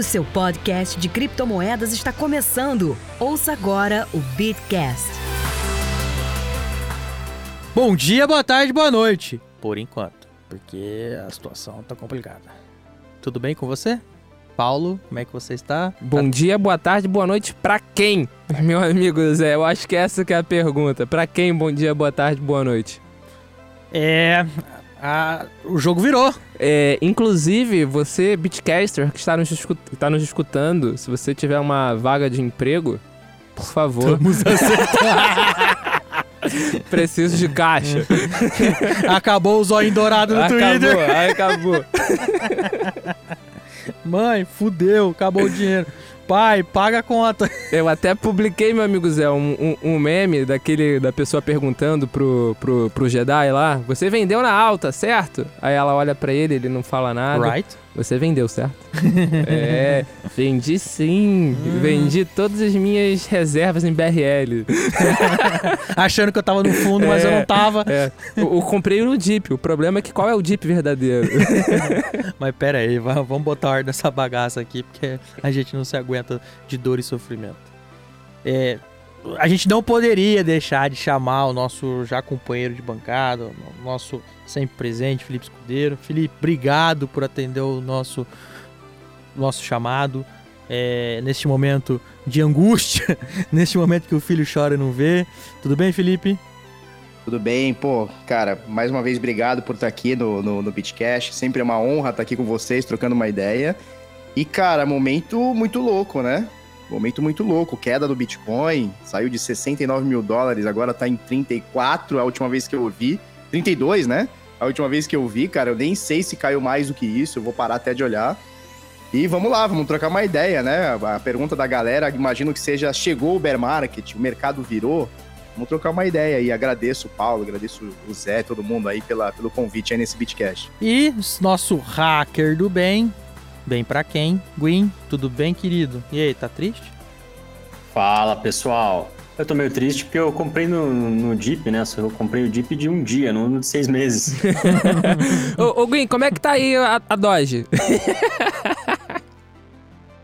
O seu podcast de criptomoedas está começando. Ouça agora o Bitcast. Bom dia, boa tarde, boa noite. Por enquanto, porque a situação tá complicada. Tudo bem com você? Paulo, como é que você está? Bom dia, boa tarde, boa noite pra quem? Meu amigo Zé, eu acho que essa que é a pergunta. Pra quem bom dia, boa tarde, boa noite? É. o jogo virou. É, inclusive, você, Bitcaster, que está nos, está nos escutando, se você tiver uma vaga de emprego, por favor, Vamos acertar. preciso de caixa. Acabou o zóio dourado no acabou, Twitter. aí acabou. Mãe, fudeu, acabou o dinheiro. Pai, paga a conta. Eu até publiquei, meu amigo Zé, um, um- um meme daquele da pessoa perguntando pro, pro, pro Jedi lá: Você vendeu na alta, certo? Aí ela olha pra ele, ele não fala nada. Right? Você vendeu, certo? é, vendi sim. Vendi todas as minhas reservas em BRL. Achando que eu tava no fundo, mas eu É. não tava. É, eu, eu comprei no Jeep. O problema é que qual é o Jeep verdadeiro? Mas pera aí, va- vamos botar ordem nessa bagaça aqui, porque a gente não se aguenta de dor e sofrimento. É, a gente não poderia deixar de chamar o nosso já companheiro de bancada, o nosso sempre presente, Felipe Escudeiro. Felipe, obrigado por atender o nosso, nosso chamado. é, neste momento de angústia, neste momento que o filho chora e não vê. Tudo bem, Felipe? Tudo bem, pô, cara, mais uma vez obrigado por estar aqui no, no, no. Sempre é uma honra estar aqui com vocês, trocando uma ideia. E, cara, momento muito louco, né? Momento muito louco. Queda do Bitcoin, saiu de 69 mil dólares, agora tá em 34, a última vez que eu vi. 32, né? A última vez que eu vi, cara, eu nem sei se caiu mais do que isso, eu vou parar até de olhar. E vamos lá, vamos trocar uma ideia, né? A pergunta da galera, imagino que seja: chegou o bear market, o mercado virou? Vamos trocar uma ideia aí. Agradeço o Paulo, agradeço o Zé, todo mundo aí pela, pelo convite aí nesse Bitcast. E nosso hacker do bem, bem pra quem? Gwyn, tudo bem, querido? E aí, tá triste? Fala pessoal, eu tô meio triste porque eu comprei no, no Jeep, né? Eu comprei o Jeep de um dia, não de seis meses. ô, ô, Gwen, como é que tá aí a, a Doge?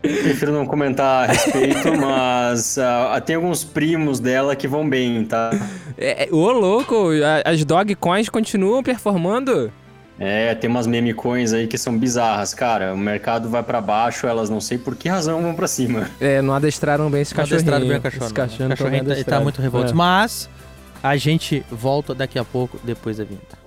Prefiro não comentar a respeito, mas ah, tem alguns primos dela que vão bem, tá? É, é, ô, louco, as Dogecoins continuam performando? É, tem umas meme coins aí que são bizarras, cara. O mercado vai pra baixo, elas não sei por que razão vão pra cima. É, não adestraram bem esse Não cachorrinho. adestrado bem o cachorro. Esse cachorro, cachorrinho tá, tá muito revolto. É. Mas a gente volta daqui a pouco, depois da vinheta.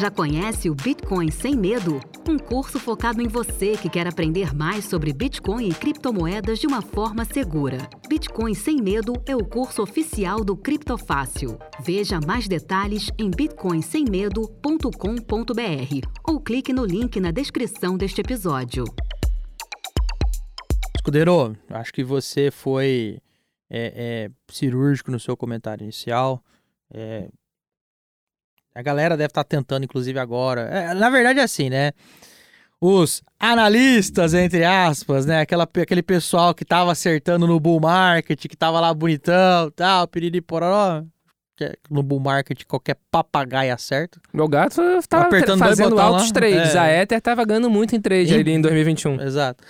Já conhece o Bitcoin Sem Medo? Um curso focado em você que quer aprender mais sobre Bitcoin e criptomoedas de uma forma segura. Bitcoin Sem Medo é o curso oficial do Criptofácil. Veja mais detalhes em bitcoinsemmedo.com.br ou clique no link na descrição deste episódio. Escudeiro, acho que você foi é, é, cirúrgico no seu comentário inicial. É, a galera deve estar tentando, inclusive agora. É, na verdade, é assim, né? Os analistas, entre aspas, né? Aquela, aquele pessoal que tava acertando no bull market, que tava lá bonitão, tal, piriri pororó. que No bull market, qualquer papagaio acerta. Meu gato tava Apertando fazendo altos trades. É. A Ether tava ganhando muito em trade Em- ali em 2021. Exato.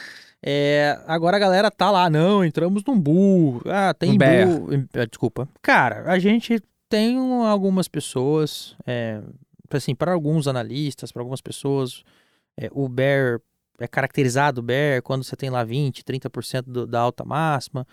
É, agora a galera tá lá, não, entramos num bull. Ah, tem Um bear. bull. em- eh, Desculpa. Cara, a gente tem um- algumas pessoas, é, assim, para alguns analistas, para algumas pessoas, é, o bear é caracterizado bear quando você tem lá 20, 30% do, da alta máxima.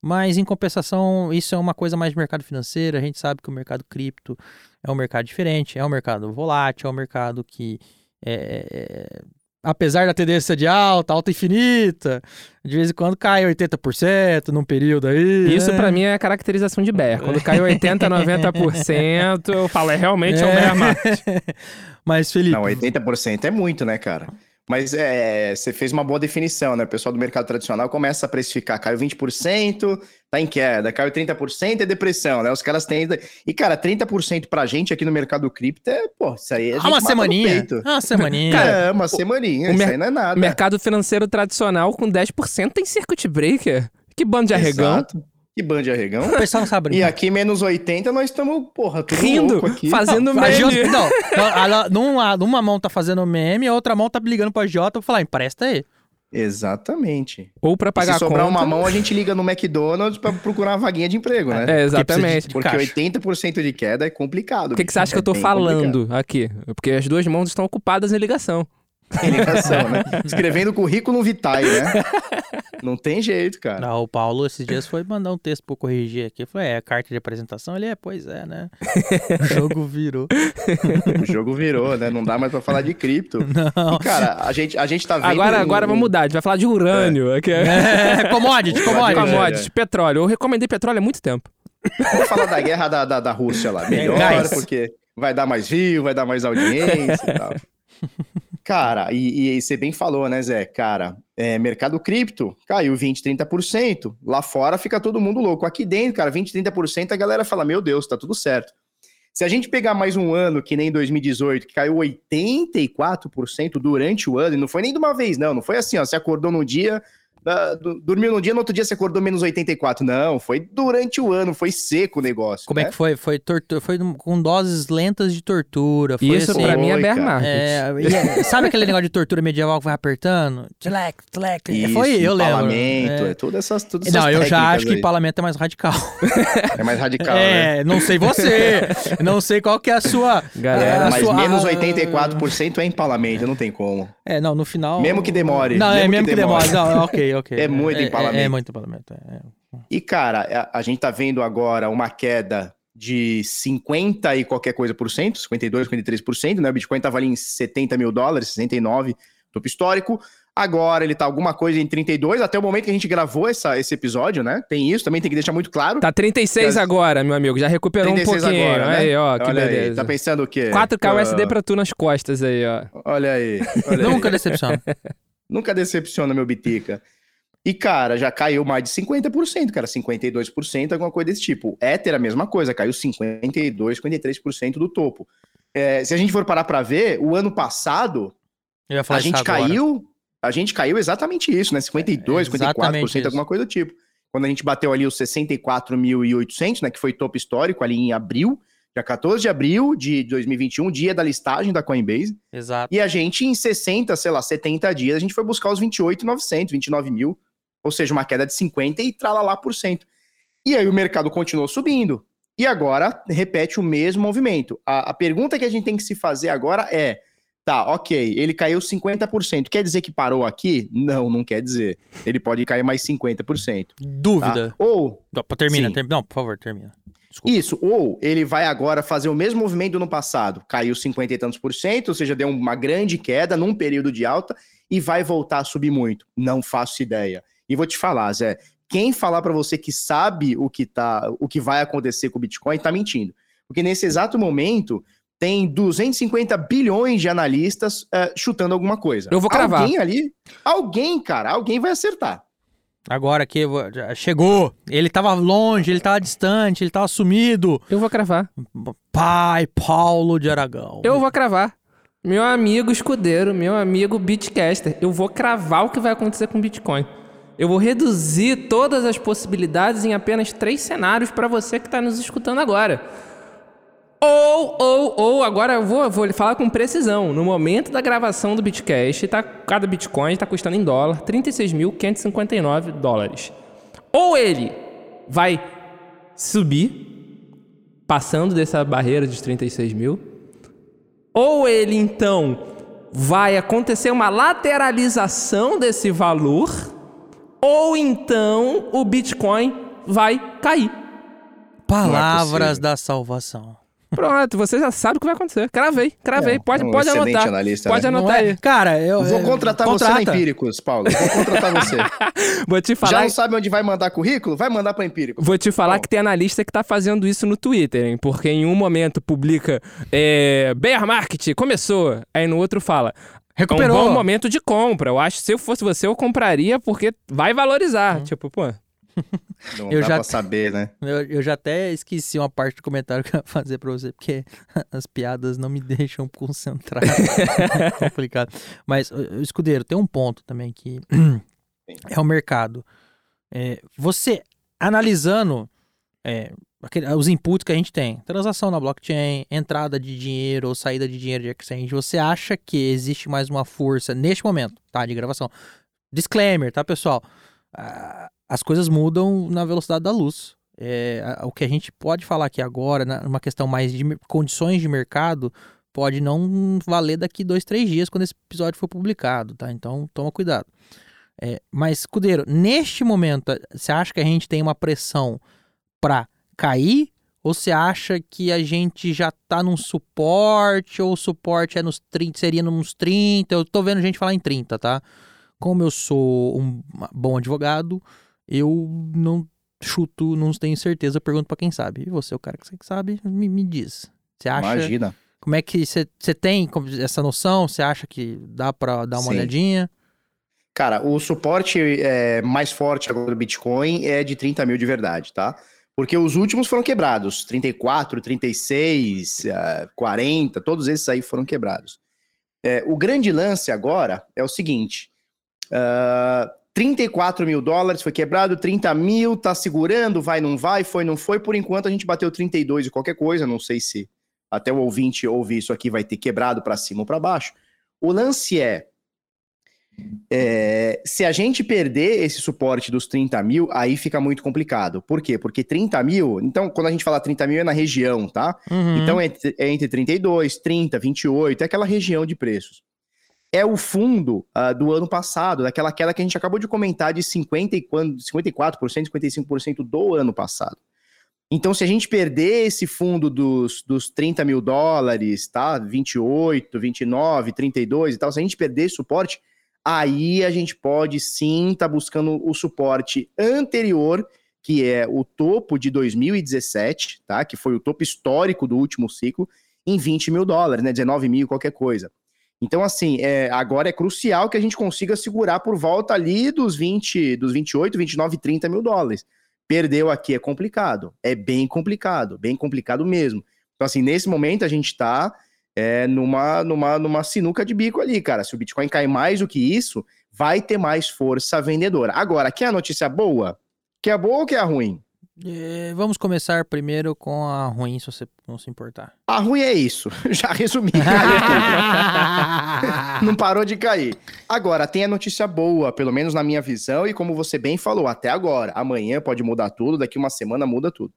Mas em compensação, isso é uma coisa mais de mercado financeiro. A gente sabe que o mercado cripto é um mercado diferente, é um mercado volátil, é um mercado que é, é, apesar da tendência de alta, alta infinita, de vez em quando cai 80% num período aí. Isso né? pra mim é caracterização de bear. Quando cai 80, 90%, eu falo, é realmente é, um É. bear market. Mas, Felipe, Não, 80% é muito, né, cara? Mas é, você fez uma boa definição, né? O pessoal do mercado tradicional começa a precificar, caiu 20%, tá em queda, caiu 30%, é depressão, né? Os caras têm. E, cara, 30% pra gente aqui no mercado cripto é, pô, isso aí é. Ah, uma semaninha. Ah, uma semaninha. Cara, é, uma semaninha. Isso aí não é nada. Mercado financeiro tradicional com 10% tem circuit breaker. Que bando de arregão. Exato. Que bando de arregão. O pessoal não sabe brincar. E aqui, menos 80, nós estamos, porra, tudo Rindo, louco aqui. fazendo Não, meme. Jota- não, não, numa, numa mão tá fazendo meme, a outra mão tá ligando pra Jota pra falar, empresta aí. Exatamente. Ou pra E pagar se sobrar conta. uma mão, a gente liga no McDonald's pra procurar uma vaguinha de emprego, né? É, exatamente. de Porque caixa. 80% de queda é complicado. O que, que você acha que eu tô bem falando aqui? Porque as duas mãos estão ocupadas em ligação. complicado. Em ligação, né? Escrevendo currículo vitae, né? Não tem jeito, cara. Não, o Paulo esses dias foi mandar um texto pra eu corrigir aqui. Falei, é, carta de apresentação? Ele é, pois é, né? o jogo virou. O jogo virou, né? Não dá mais pra falar de cripto. Não. E, cara, a gente, a gente tá vendo... Agora, um- agora vamos mudar. A gente vai falar de urânio. Aqui. É, commodity, commodity. Commodities, petróleo. Eu recomendei petróleo há muito tempo. Vamos falar da guerra da, da, da Rússia lá. Melhor, gás. porque vai dar mais view, vai dar mais audiência e tal. Cara, e, e você bem falou, né, Zé? Cara, é, mercado cripto caiu 20, 30%. Lá fora fica todo mundo louco. Aqui dentro, cara, 20, 30%, a galera fala: Meu Deus, tá tudo certo. Se a gente pegar mais um ano, que nem 2018, que caiu 84% durante o ano, e não foi nem de uma vez, não. Não foi assim, ó. Você acordou num dia, dormiu num dia, no outro dia você acordou menos 84. Não, foi durante o ano, foi seco o negócio. Como é né? que foi? Foi, tortura, foi com doses lentas de tortura. Foi Isso assim, pra mim é bear market. É, é- sabe aquele negócio de tortura medieval que vai apertando? Tlec, tlec. Isso, foi, eu lembro. empalamento, É. é, todas essas, todas essas Não, eu já acho que aí. parlamento é mais radical. É mais radical, né? é, não sei você. não sei qual que é a sua. Galera, a Mas sua- menos a- 84% é empalamento, não tem como. É, não, no final. Mesmo que demore, Não, é mesmo mesmo que que demore. Não, ok, ok. É muito empalamento. É, é muito empalamento. é, é. E, cara, a, a gente tá vendo agora uma queda de 50 e qualquer coisa por cento, 52, 53%, né? O Bitcoin tava ali em 70 mil dólares, 69, topo histórico. Agora ele tá alguma coisa em 32, até o momento que a gente gravou essa, esse episódio, né? Tem isso, também tem que deixar muito claro. Tá 36 Tá- agora, meu amigo. Já recuperou um 36 pouquinho. agora, né? Aí, ó, que Olha aí, beleza. tá pensando o quê? 4K Ah, USD pra tu nas costas aí, ó. Olha aí. Olha aí. Nunca decepciona. Nunca decepciona, meu Bitica. E, cara, já caiu mais de 50%, cara. 52%, alguma coisa desse tipo. Ether, a mesma coisa, caiu 52%, 53% do topo. É, se a gente for parar pra ver, o ano passado, a isso gente agora. caiu. A gente caiu exatamente isso, né? 52, É, exatamente 54%, alguma coisa do tipo. Quando a gente bateu ali os 64.800, né? Que foi topo histórico ali em abril, dia 14 de abril de 2021, dia da listagem da Coinbase. Exato. E a gente, em 60, sei lá, 70 dias, a gente foi buscar os 28,900, 29 mil. Ou seja, uma queda de 50 e tralalá por cento. E aí o mercado continuou subindo. E agora repete o mesmo movimento. A, a pergunta que a gente tem que se fazer agora é: tá, ok, ele caiu 50%. Quer dizer que parou aqui? Não, não quer dizer. Ele pode cair mais 50%. Tá? Dúvida. Ou Não, Termina, termina. Não, por favor, termina. Desculpa. Isso, ou ele vai agora fazer o mesmo movimento do ano passado, caiu 50 e tantos por cento, ou seja, deu uma grande queda num período de alta e vai voltar a subir muito. Não faço ideia. E vou te falar, Zé, quem falar pra você que sabe o que tá, o que vai acontecer com o Bitcoin tá mentindo. Porque nesse exato momento tem 250 bilhões de analistas eh, chutando alguma coisa. Eu vou cravar. Alguém ali, alguém, cara, alguém vai acertar. Agora que chegou. Ele tava longe, ele tava distante, ele tava sumido. Eu vou cravar. Pai Paulo de Aragão. Eu vou cravar. Meu amigo escudeiro, meu amigo Bitcaster, eu vou cravar o que vai acontecer com o Bitcoin. Eu vou reduzir todas as possibilidades em apenas três cenários para você que está nos escutando agora. Ou, ou, ou, agora eu vou, vou falar com precisão. No momento da gravação do Bitcast, tá, cada Bitcoin está custando em dólar 36.559 dólares. Ou ele vai subir, passando dessa barreira dos 36 mil, ou ele então vai acontecer uma lateralização desse valor, ou então o Bitcoin vai cair. Palavras possível. da salvação. Pronto, você já sabe o que vai acontecer. Cravei, cravei. É, pode um pode anotar. analista, pode né? Anotar é? aí. Cara, eu. Vou é, contratar você contrata. na Empíricos, Paulo. Vou contratar você. Vou te Já falar, não sabe onde vai mandar currículo? Vai mandar para Empíricos. vou te falar Bom. que tem analista que tá fazendo isso no Twitter, hein? Porque em um momento publica é, Bear Market, começou. Aí no outro fala. Recuperou. É um bom momento de compra. Eu acho que se eu fosse você, eu compraria porque vai valorizar. Uhum. Tipo, pô. Não Eu dá já- pra saber, né? Eu, eu já até esqueci uma parte do comentário que eu ia fazer pra você, porque as piadas não me deixam concentrar. é complicado. Mas, escudeiro, tem um ponto também que é o mercado. É, você analisando é, aquele- os inputs que a gente tem, transação na blockchain, entrada de dinheiro ou saída de dinheiro de exchange, você acha que existe mais uma força neste momento, tá? De gravação. Disclaimer, tá, pessoal? Ah, as coisas mudam na velocidade da luz. É, o que a gente pode falar aqui agora, numa questão mais de condições de mercado, pode não valer daqui dois, três dias quando esse episódio for publicado, tá? Então toma cuidado. É, mas, Escudeiro, neste momento, você acha que a gente tem uma pressão pra cair? Ou você acha que a gente já tá num suporte? Ou o suporte é nos 30, seria nos 30? Eu tô vendo gente falar em 30, tá? Como eu sou um bom advogado, eu não chuto, não tenho certeza, pergunto pra quem sabe. E você, o cara que sabe, me, me diz. Você acha? Imagina. Como é que você tem essa noção? Você acha que dá pra dar uma Sim. olhadinha? Cara, o suporte é, mais forte agora do Bitcoin é de 30 mil de verdade, tá? Porque os últimos foram quebrados. 34, 36, ah, 40, todos esses aí foram quebrados. É, o grande lance agora é o seguinte: ah, 34 mil dólares foi quebrado, 30 mil tá segurando, vai, não vai, foi, não foi. Por enquanto a gente bateu 32 e qualquer coisa, não sei se até o ouvinte ouvir isso aqui vai ter quebrado para cima ou para baixo. O lance é, é, se a gente perder esse suporte dos 30 mil, aí fica muito complicado. Por quê? Porque 30 mil, então quando a gente fala 30 mil é na região, tá? Uhum. Então é entre, é entre 32, 30, 28, é aquela região de preços. É o fundo ah, do ano passado, daquela queda que a gente acabou de comentar de 50 e quando, 54%, 55% do ano passado. Então, se a gente perder esse fundo dos, dos 30 mil dólares, tá? 28, 29, 32 e tal, se a gente perder esse suporte, aí a gente pode sim estar buscando o suporte anterior, que é o topo de 2017, tá? Que foi o topo histórico do último ciclo, em 20 mil dólares, né? 19 mil, qualquer coisa. Então, assim, é, agora é crucial que a gente consiga segurar por volta ali dos 20, dos 28, 29, 30 mil dólares. Perdeu aqui é complicado. É bem complicado, bem complicado mesmo. Então, assim, nesse momento a gente tá é, numa, numa, numa sinuca de bico ali, cara. Se o Bitcoin cair mais do que isso, vai ter mais força vendedora. Agora, quer a notícia boa? Quer a boa ou quer a ruim? É, vamos começar primeiro com a ruim, se você não se importar. A ruim é isso. Já resumi. não parou de cair. Agora, tem a notícia boa, pelo menos na minha visão, e como você bem falou, até agora. Amanhã pode mudar tudo, daqui uma semana muda tudo.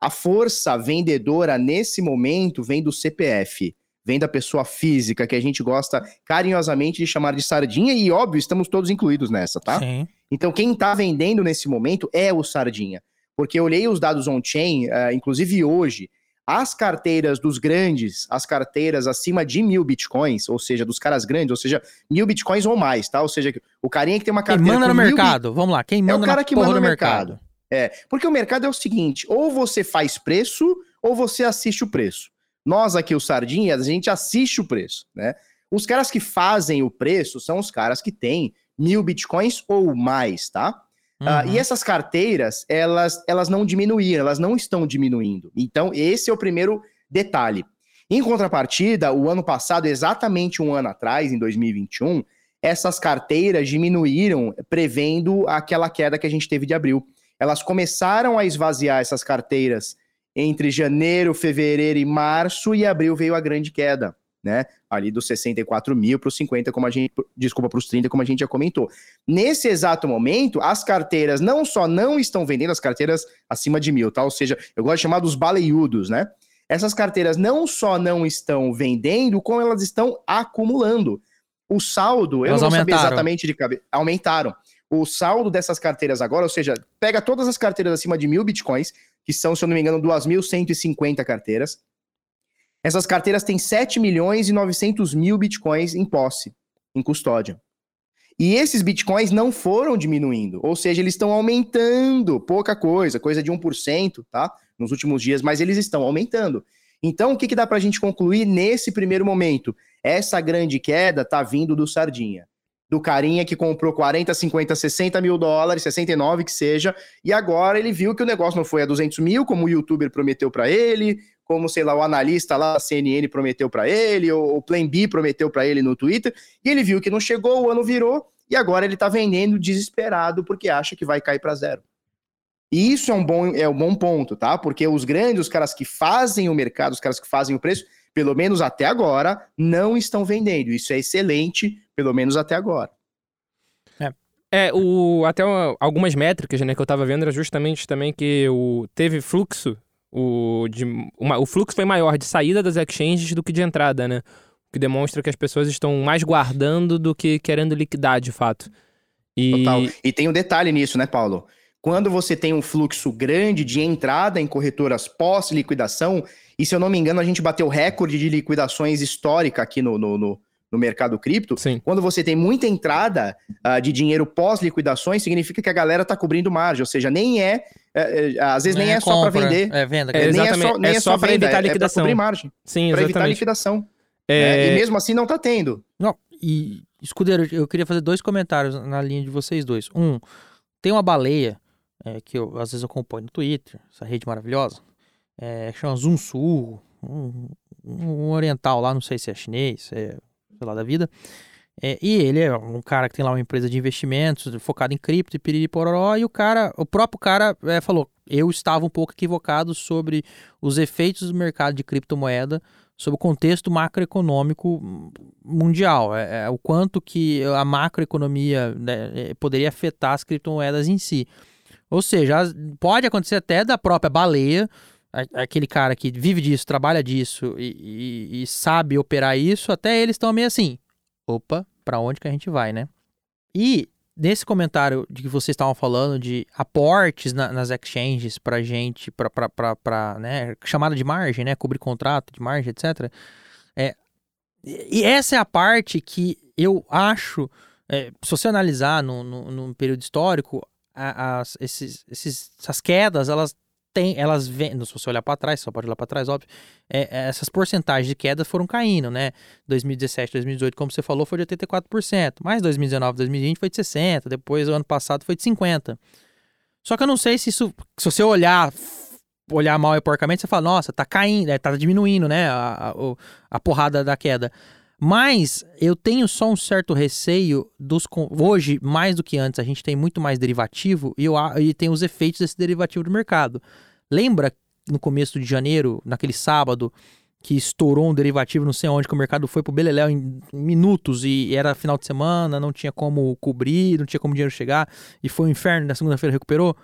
A força vendedora nesse momento vem do CPF, vem da pessoa física, que a gente gosta carinhosamente de chamar de sardinha, e óbvio, estamos todos incluídos nessa, tá? Sim. Então, quem está vendendo nesse momento é o Sardinha. Porque eu olhei os dados on-chain, eh, inclusive hoje, as carteiras dos grandes, as carteiras acima de mil bitcoins, ou seja, dos caras grandes, ou seja, mil bitcoins ou mais, tá? Ou seja, o carinha que tem uma Quem carteira. manda com no mercado? Vamos lá, quem É o manda cara que manda no mercado? É, porque o mercado é o seguinte: ou você faz preço, ou você assiste o preço. Nós aqui, o Sardinha, a gente assiste o preço, né? Os caras que fazem o preço são os caras que têm mil bitcoins ou mais, tá? Ah, Uhum. e essas carteiras, elas, elas não diminuíram, elas não estão diminuindo. Então, esse é o primeiro detalhe. Em contrapartida, o ano passado, exatamente um ano atrás, em 2021, essas carteiras diminuíram, prevendo aquela queda que a gente teve de abril. Elas começaram a esvaziar essas carteiras entre janeiro, fevereiro e março, e abril veio a grande queda, né? Ali dos 64 mil para os 50, como a gente. Desculpa, para os 30, como a gente já comentou. Nesse exato momento, as carteiras não só não estão vendendo as carteiras acima de mil, tá? Ou seja, eu gosto de chamar dos baleiudos, né? Essas carteiras não só não estão vendendo, como elas estão acumulando. O saldo, eu Elas não vou saber aumentaram. exatamente de cabeça. Aumentaram. O saldo dessas carteiras agora, ou seja, pega todas as carteiras acima de mil bitcoins, que são, se eu não me engano, 2.150 carteiras. Essas carteiras têm 7 milhões e 900 mil bitcoins em posse, em custódia. E esses bitcoins não foram diminuindo, ou seja, eles estão aumentando, pouca coisa, coisa de 1%, tá? Nos últimos dias, mas eles estão aumentando. Então, o que, que dá para a gente concluir nesse primeiro momento? essa grande queda tá vindo do Sardinha. Do carinha que comprou 40, 50, 60 mil dólares, 69 que seja, e agora ele viu que o negócio não foi a 200 mil, como o youtuber prometeu para ele, como, sei lá, o analista lá da CNN prometeu para ele, ou o Plan B prometeu para ele no Twitter, e ele viu que não chegou, o ano virou, e agora ele tá vendendo desesperado porque acha que vai cair para zero. E isso é um bom, é um bom ponto, tá? Porque os grandes, os caras que fazem o mercado, os caras que fazem o preço, pelo menos até agora, não estão vendendo. Isso é excelente, pelo menos até agora. É, o, até algumas métricas né, que eu tava vendo era justamente também que o, teve fluxo, o, de, uma, o fluxo foi maior de saída das exchanges do que de entrada, né? O que demonstra que as pessoas estão mais guardando do que querendo liquidar, de fato. E... Total. E tem um detalhe nisso, né, Paulo? Quando você tem um fluxo grande de entrada em corretoras pós-liquidação, e se eu não me engano, a gente bateu recorde de liquidações histórica aqui no, no, no, no mercado cripto. Sim. Quando você tem muita entrada uh, de dinheiro pós-liquidações, significa que a galera tá cobrindo margem, ou seja, nem é. é, é às vezes nem, nem é, é só para vender. É venda. É, nem é só, nem é só, para evitar a liquidação. É cobrir margem. Sim, Para evitar a liquidação. Né? E mesmo assim não tá tendo. Não, e, Escudeiro, eu queria fazer dois comentários na linha de vocês dois. Um, tem uma baleia é, que eu às vezes acompanho no Twitter, essa rede maravilhosa, é, chama Zunsu, um, um, oriental lá, não sei se é chinês, é, sei lá, da vida. É, e ele é um cara que tem lá uma empresa de investimentos focada em cripto e piriri e o cara, o próprio cara é, falou, eu estava um pouco equivocado sobre os efeitos do mercado de criptomoeda sobre o contexto macroeconômico mundial, é, é, o quanto que a macroeconomia né, é, poderia afetar as criptomoedas em si. Ou seja, pode acontecer até da própria baleia, aquele cara que vive disso, trabalha disso e, e, e sabe operar isso, até eles estão meio assim, opa, para onde que a gente vai, né? E nesse comentário de que vocês estavam falando de aportes na, nas exchanges para gente, para né, chamada de margem, né, cobrir contrato de margem, etc. É, e essa é a parte que eu acho, é, se você analisar no período histórico, as, esses, esses, essas quedas, elas têm, elas vêm, se você olhar para trás, só pode olhar para trás, óbvio, é, é, essas porcentagens de queda foram caindo, né? 2017, 2018, como você falou, foi de 84%, mais 2019, 2020 foi de 60%, depois o ano passado foi de 50%. Só que eu não sei se isso, se você olhar olhar mal e porcamente, você fala, nossa, tá caindo, é, tá diminuindo, né, a, a, a porrada da queda. Mas eu tenho só um certo receio dos. Hoje, mais do que antes, a gente tem muito mais derivativo e, eu, e tem os efeitos desse derivativo do mercado. Lembra no começo de janeiro, naquele sábado, que estourou um derivativo, não sei onde, que o mercado foi pro Beleléu em minutos e era final de semana, não tinha como cobrir, não tinha como dinheiro chegar e foi um inferno, na segunda-feira recuperou.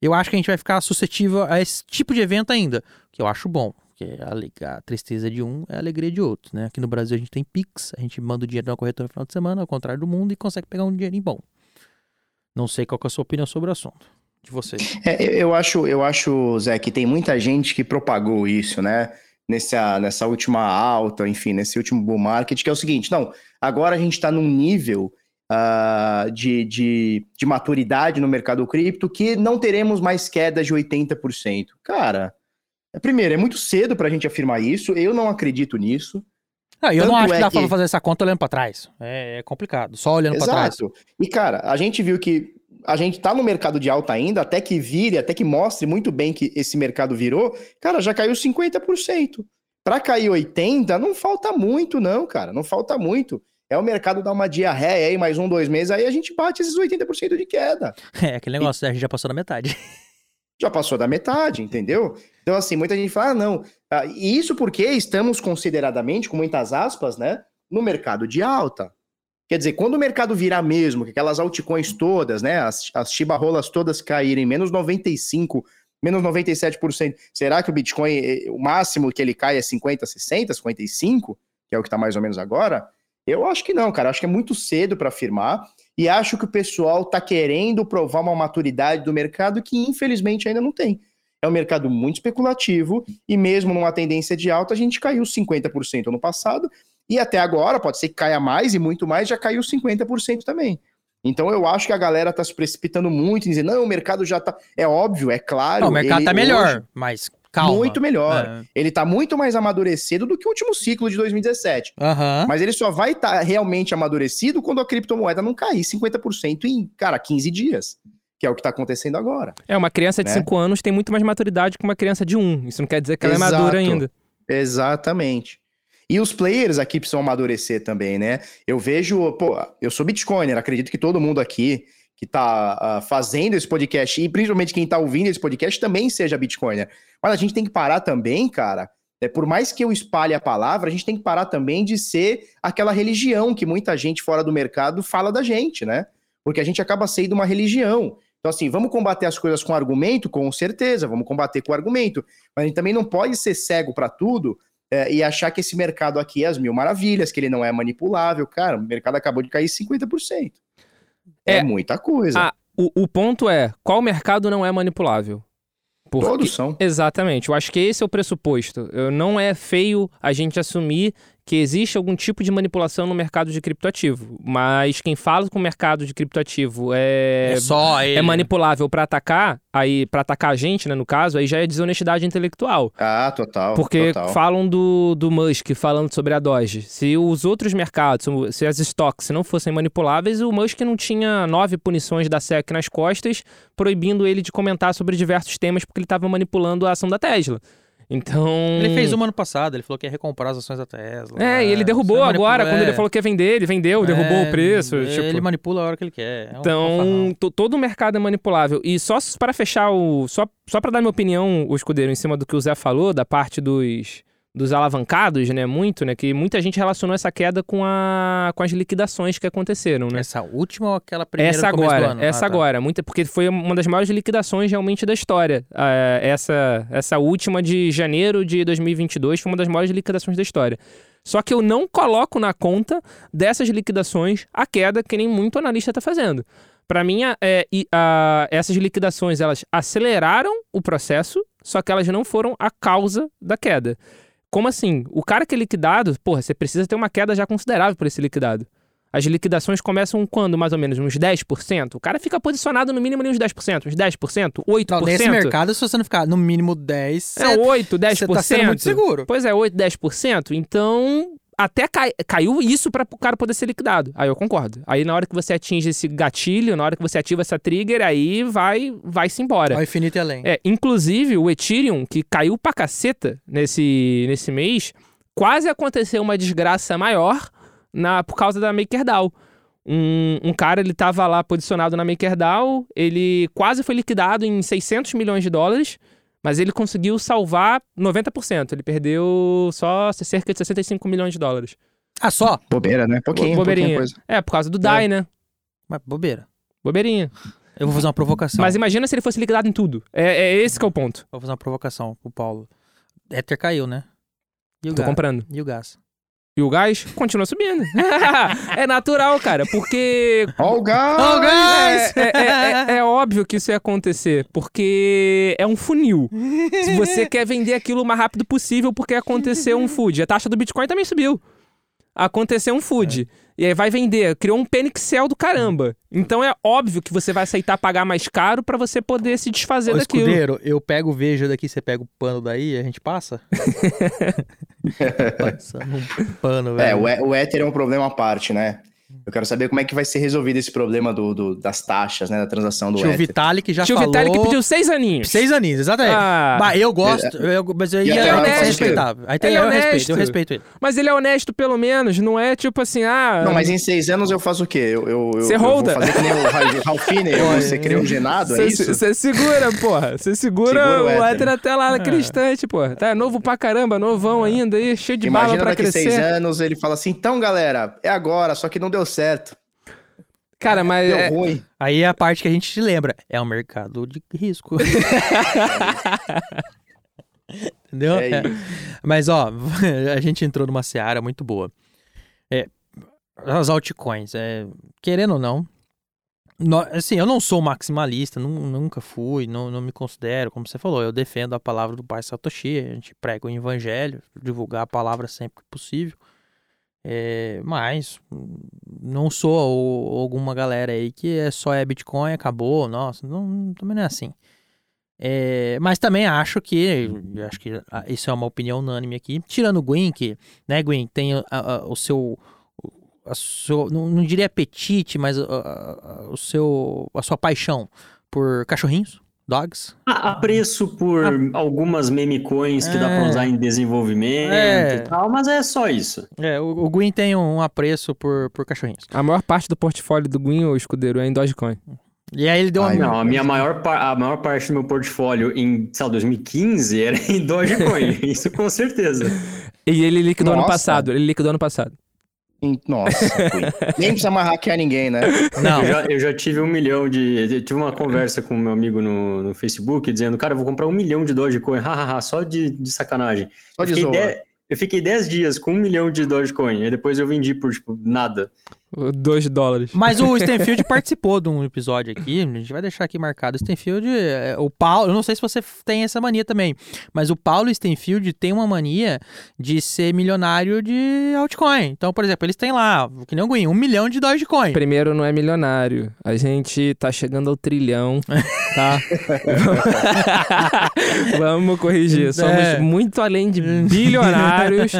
Eu acho que a gente vai ficar suscetível a esse tipo de evento ainda, que eu acho bom. Porque a, a, tristeza de um é a alegria de outro, né? Aqui no Brasil a gente tem Pix, a gente manda o dinheiro na corretora no final de semana, ao contrário do mundo, e consegue pegar um dinheirinho bom. Não sei qual é a sua opinião sobre o assunto. De vocês. É, eu acho, eu acho, Zé, que tem muita gente que propagou isso, né? Nessa, nessa última alta, enfim, nesse último bull market, que é o seguinte, não, agora a gente está num nível uh, de, de, de maturidade no mercado cripto que não teremos mais quedas de 80%. Cara, é, primeiro, é muito cedo para a gente afirmar isso. Eu não acredito nisso. Não, eu Tanto não acho é que dá que... pra fazer essa conta olhando para trás. É, é, complicado, só olhando para trás. E, cara, a gente viu que a gente tá no mercado de alta ainda, até que vire, até que mostre muito bem que esse mercado virou, cara, já caiu 50%. Para cair 80%, não falta muito, não, cara. Não falta muito. É o mercado dar uma diarreia aí, mais um, dois meses, aí a gente bate esses 80% de queda. É, aquele negócio, e... a gente já passou da metade. Já passou da metade, entendeu? Então, assim, muita gente fala, ah, não. Ah, e isso porque estamos consideradamente, com muitas aspas, né, no mercado de alta. Quer dizer, quando o mercado virar mesmo, que aquelas altcoins todas, né, as, as chibarrolas todas caírem menos 95, menos 97%, será que o Bitcoin, eh, o máximo que ele cai é 50, 60, 55, que é o que está mais ou menos agora? Eu acho que não, cara. Acho que é muito cedo para afirmar. E acho que o pessoal está querendo provar uma maturidade do mercado que, infelizmente, ainda não tem. É um mercado muito especulativo e mesmo numa tendência de alta, a gente caiu 50% no passado e até agora, pode ser que caia mais e muito mais, já caiu 50% também. Então eu acho que a galera está se precipitando muito em dizer, não, o mercado já está É óbvio, é claro. Não, o mercado está melhor, hoje... mas Calma. Muito melhor. É. Ele tá muito mais amadurecido do que o último ciclo de 2017. Aham. Mas ele só vai estar realmente amadurecido quando a criptomoeda não cair 50% em, cara, 15 dias. Que é o que tá acontecendo agora. É, uma criança de Né? 5 anos tem muito mais maturidade que uma criança de 1. Um. Isso não quer dizer que ela é Exato. madura ainda. Exatamente. E os players aqui precisam amadurecer também, né? Eu vejo, pô, eu sou Bitcoiner, acredito que todo mundo aqui que tá ah, fazendo esse podcast, e principalmente quem tá ouvindo esse podcast, também seja Bitcoiner. Mas a gente tem que parar também, cara. É, por mais que eu espalhe a palavra, a gente tem que parar também de ser aquela religião que muita gente fora do mercado fala da gente, né? Porque a gente acaba sendo uma religião. Então, assim, vamos combater as coisas com argumento? Com certeza, vamos combater com argumento. Mas a gente também não pode ser cego para tudo é, e achar que esse mercado aqui é as mil maravilhas, que ele não é manipulável. Cara, o mercado acabou de cair 50%. É, É, muita coisa. Ah, o, o ponto é, qual mercado não é manipulável? Porque- Todos são. Exatamente, eu acho que esse é o pressuposto. Eu- Não é feio a gente assumir que existe algum tipo de manipulação no mercado de criptoativo, mas quem fala que o mercado de criptoativo é, É, só ele. é manipulável para atacar, aí para atacar a gente, né, no caso, aí já é desonestidade intelectual. Ah, total. Porque total. falam do, do Musk falando sobre a Doge. Se os outros mercados, se as stocks não fossem manipuláveis, o Musk não tinha nove punições da SEC nas costas, proibindo ele de comentar sobre diversos temas porque ele estava manipulando a ação da Tesla. Então. Ele fez uma ano passado, ele falou que ia recomprar as ações da Tesla. É, e ele derrubou Você agora, quando é. ele falou que ia vender, ele vendeu, derrubou É, o preço. Ele tipo... manipula a hora que ele quer. É um Então, todo o mercado é manipulável. E só para fechar o. Só, só para dar minha opinião, o escudeiro, em cima do que o Zé falou, da parte dos, dos alavancados, né? Muito, né? Que muita gente relacionou essa queda com, a, com as liquidações que aconteceram, né? Essa última ou aquela primeira Essa agora, ano? essa Ah, tá. agora, muita, porque foi uma das maiores liquidações realmente da história. Ah, essa, essa última de janeiro de 2022 foi uma das maiores liquidações da história. Só que eu não coloco na conta dessas liquidações a queda que nem muito analista está fazendo. Para mim, a- é, a- essas liquidações elas aceleraram o processo, só que elas não foram a causa da queda. Como assim? O cara que é liquidado, porra, você precisa ter uma queda já considerável por esse liquidado. As liquidações começam quando, mais ou menos? Uns 10%? O cara fica posicionado no mínimo ali uns 10%, uns 10%, 8%. Não, nesse mercado, se você não ficar no mínimo 10, É 8, 10%. você tá sendo muito seguro. Pois é, 8, 10%. Então, até cai- caiu isso para o cara poder ser liquidado. Aí eu concordo. Aí na hora que você atinge esse gatilho, na hora que você ativa essa trigger, aí vai vai-se embora. Ao infinito e além. É, inclusive o Ethereum, que caiu pra caceta nesse, nesse mês, quase aconteceu uma desgraça maior na, por causa da MakerDAO. Um, um cara, ele tava lá posicionado na MakerDAO, ele quase foi liquidado em 600 milhões de dólares, mas ele conseguiu salvar 90%. Ele perdeu só cerca de 65 milhões de dólares. Ah, só? Bobeira, né? Pouquinho, Bobeirinha. pouquinha coisa. É, por causa do DAI, né? Mas bobeira. Bobeirinha. Eu vou fazer uma provocação. Mas imagina se ele fosse liquidado em tudo. É, é esse que é o ponto. Vou fazer uma provocação pro Paulo. Ether caiu, né? E o Tô gás? comprando. E o gás? E o gás continua subindo. é natural, cara, porque. Ó o gás! Ó o gás! É, é- é- é- é óbvio que isso ia acontecer, porque é um funil. Se você quer vender aquilo o mais rápido possível, porque aconteceu um food. A taxa do Bitcoin também subiu. Aconteceu um food. E aí vai vender. Criou um penixel do caramba. Então é óbvio que você vai aceitar pagar mais caro pra você poder se desfazer Ô, daquilo. escudeiro, eu pego o veja daqui, você pega o pano daí e a gente passa? Passando um pano, É, velho. o, é- o Ether é um problema à parte, né? Eu quero saber como é que vai ser resolvido esse problema do, do- das taxas, né? Da transação do Tio Ether. Vitalik já Tio falou... Vitalik que pediu seis aninhos. Seis aninhos, exatamente. Ah. Bah, eu gosto, eu, mas E é, até lá é faz o quê? respeitável. Aí tem, Ele é eu respeito, honesto. eu respeito ele. Mas ele é honesto, pelo menos. Não é tipo assim, ah. Não, mas em seis anos eu faço o quê? Eu, eu, eu, Você eu vou fazer que nem o Ra- Ralphine, eu vou ser criogenado, é isso? Você segura, porra. Você segura, Segura o o hétero até lá É. naquele instante, porra. Tá novo pra caramba, novão ainda aí, cheio de bala Imagina pra daqui crescer. seis anos ele fala assim, então galera, é agora, só que não deu certo, Cara, mas. deu é- ruim. Aí é a parte que a gente te lembra. É um mercado de risco. Entendeu? É. Mas, ó, a gente entrou numa seara muito boa. É, as altcoins, é, querendo ou não, nó- assim, eu não sou maximalista, nu- nunca fui, não, não me considero, como você falou, eu defendo a palavra do pai Satoshi, a gente prega o evangelho, divulgar a palavra sempre que possível. É, mas não sou o- alguma galera aí que é só é Bitcoin, acabou, nossa, não, também não é assim. É, mas também acho que, acho que ah, isso é uma opinião unânime aqui, tirando o Gwyn, que, né, Gwyn, tem a- a- o seu, a não, não diria apetite, mas a- o seu, a sua paixão por cachorrinhos, dogs. Ah, apreço por algumas meme coins que dá pra É. usar em desenvolvimento É. e tal, mas é só isso. É, o, o Gwyn tem um apreço por, por cachorrinhos. A maior parte do portfólio do Gwyn, ou escudeiro, é em Dogecoin. E aí ele deu uma... Ai, Não, a minha maior, par- a maior parte do meu portfólio em, sei lá, 2015 era em Dogecoin, isso com certeza. E ele liquidou ano Nossa. passado. Ele liquidou ano passado. Nossa. Nem precisa mais hackear ninguém, né? Não, Eu já, eu já tive um milhão de. Eu tive uma conversa com meu amigo no, no Facebook dizendo, cara, eu vou comprar um milhão de Dogecoin, hahaha, só de, de sacanagem. Só zoa. de- eu fiquei 10 dias com um milhão de Dogecoin, e depois eu vendi por, tipo, nada. 2 dólares. Mas o Stenfield participou de um episódio aqui, a gente vai deixar aqui marcado. O Stenfield, é, o Paulo, eu não sei se você tem essa mania também, mas o Paulo Stenfield tem uma mania de ser milionário de altcoin. Então, por exemplo, eles têm lá, que nem o Gwyn, um milhão de Dogecoin. Primeiro não é milionário. A gente tá chegando ao trilhão, tá? Vamos corrigir. Somos É. muito além de bilionários.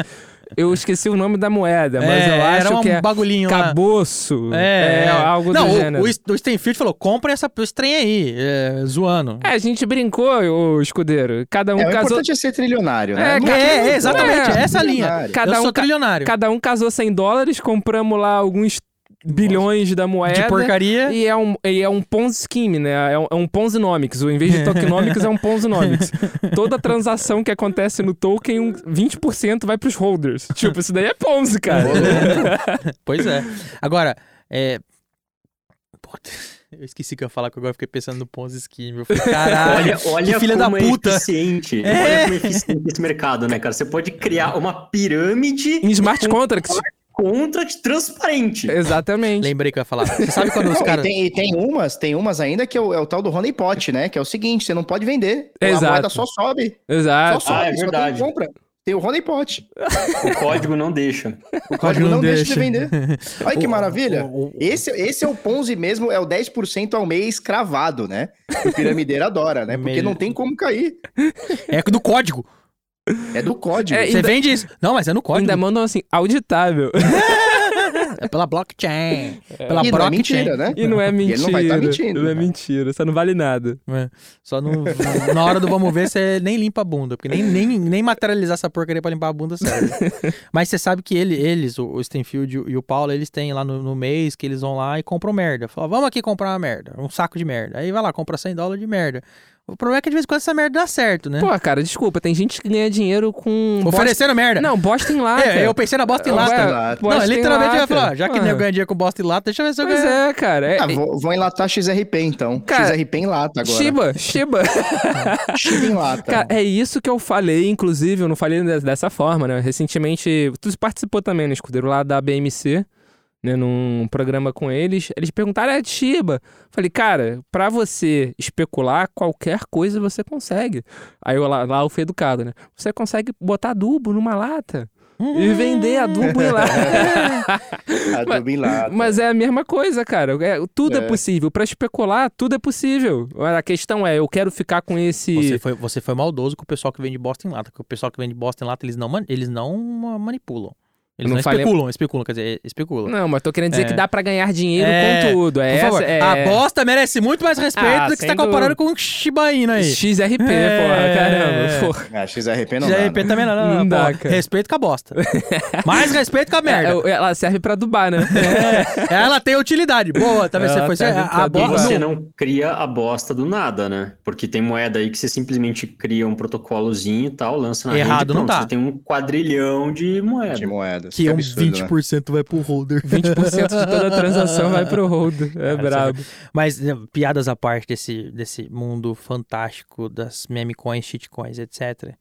Eu esqueci o nome da moeda, mas É, eu acho era um que é bagulhinho lá. caboço. É, é. algo não, do o- gênero. O, o Stenfield falou: comprem essa, esse trem aí, é, zoando. É, a gente brincou, o escudeiro. Cada um É, o casou. importante é ser trilionário, né? É, É, é, exatamente, É, essa linha. Cada eu um sou ca- trilionário. Cada um casou 100 dólares, compramos lá alguns bilhões da moeda. De porcaria. E é um, e é um Ponzi Scheme, né? É um, é um Ponzinomics. Em vez de tokenomics, é um Ponzinomics. Toda transação que acontece no token, um 20% vai pros holders. Tipo, isso daí é Ponzi, cara. Pois é. Agora, é. Puta, eu esqueci o que eu ia falar, que agora eu fiquei pensando no Ponzi Scheme. Eu falei, caralho, Olha, olha que filha da como puta. é eficiente. É. Olha como é eficiente esse mercado, né, cara? Você pode criar uma pirâmide Em smart contracts. Contract transparente. Exatamente. Lembrei que eu ia falar. Você sabe quando os Não, caras. e, tem, e tem umas, tem umas ainda que é o, é o tal do honey pot, né? Que é o seguinte, você não pode vender. Exato. A moeda só sobe. Só Exato. sobe, Ah, é só tem verdade. compra. Tem o honey pot. O código não deixa. O código não deixa de vender. Olha que maravilha. Esse, esse é o Ponzi mesmo, é o 10% ao mês cravado, né? O piramideiro adora, né? Porque não tem como cair. É do código. É do código. É, Você ainda- vende isso. Não, mas é no código. Ainda mandam assim, auditável. É pela blockchain. Pela e não é blockchain. mentira, né? E não é E mentira. ele não vai estar mentindo. Não é mentira. Isso não vale nada. É. Só no, na hora do vamos ver, você nem limpa a bunda. Porque nem, nem, nem materializar essa porcaria pra limpar a bunda serve. Mas você sabe que ele, eles, o, Stenfield e o- e Paulo, eles têm lá no, no mês que eles vão lá e compram merda. Falam, vamos aqui comprar uma merda. Um saco de merda. Aí vai lá, compra 100 dólares de merda. O problema é que de vez em quando essa merda dá certo, né? Pô, cara, desculpa. Tem gente que ganha dinheiro com... Oferecendo merda. Bosta... Não, bosta em lata. É, eu pensei na bosta em lata. Ué, lata. Não, bosta em literalmente eu ia falar, já que Ah. nego ganha dinheiro com bosta em lata, deixa eu ver se eu Pois ganho. é, cara. É, Ah, vou, vou enlatar XRP então. Cara, XRP em lata agora. Shiba, Shiba. Shiba em lata. Cara, é isso que eu falei, inclusive, eu não falei de- dessa forma, né? Recentemente, tu participou também, né, Escudeiro, lá da BMC, né, num programa com eles. Eles perguntaram, é de Shiba? Falei, cara, pra você especular, qualquer coisa você consegue. Aí eu lá, lá eu fui educado, né? Você consegue botar adubo numa lata e vender adubo em lata. Adubo em lata. Mas é a mesma coisa, cara. É, tudo é, É. possível. Pra especular, tudo é possível. A questão é, eu quero ficar com esse... Você foi, você foi maldoso com o pessoal que vende bosta em lata. Porque o pessoal que vende bosta em lata, eles não, eles não ma- manipulam. Eles Não não, falei- especulam, especulam, quer dizer, especulam. Não, mas tô querendo dizer É. que dá pra ganhar dinheiro É, com tudo. É Por favor, essa, é... a bosta merece muito mais respeito Ah, do que você tá comparando com o Shiba Inu aí. XRP, É. porra, caramba. Porra. Ah, XRP não XRP dá. também não, não, Não não, dá, cara. Respeito com a bosta. mais respeito com a merda. É, ela serve pra dubar, né? É, ela tem utilidade. Boa, também você Ela foi. a, a bosta. você não cria a bosta do nada, né? Porque tem moeda aí que você simplesmente cria um protocolozinho e tal, lança na Errado rede, não pronto, tá. Você tem um quadrilhão de moeda. De moedas. Que é um absurdo, né? 20% vai pro holder. 20% de toda a transação vai pro hold. É Cara, brabo. Mas né, piadas à parte desse, desse mundo fantástico das meme coins, shitcoins, etc.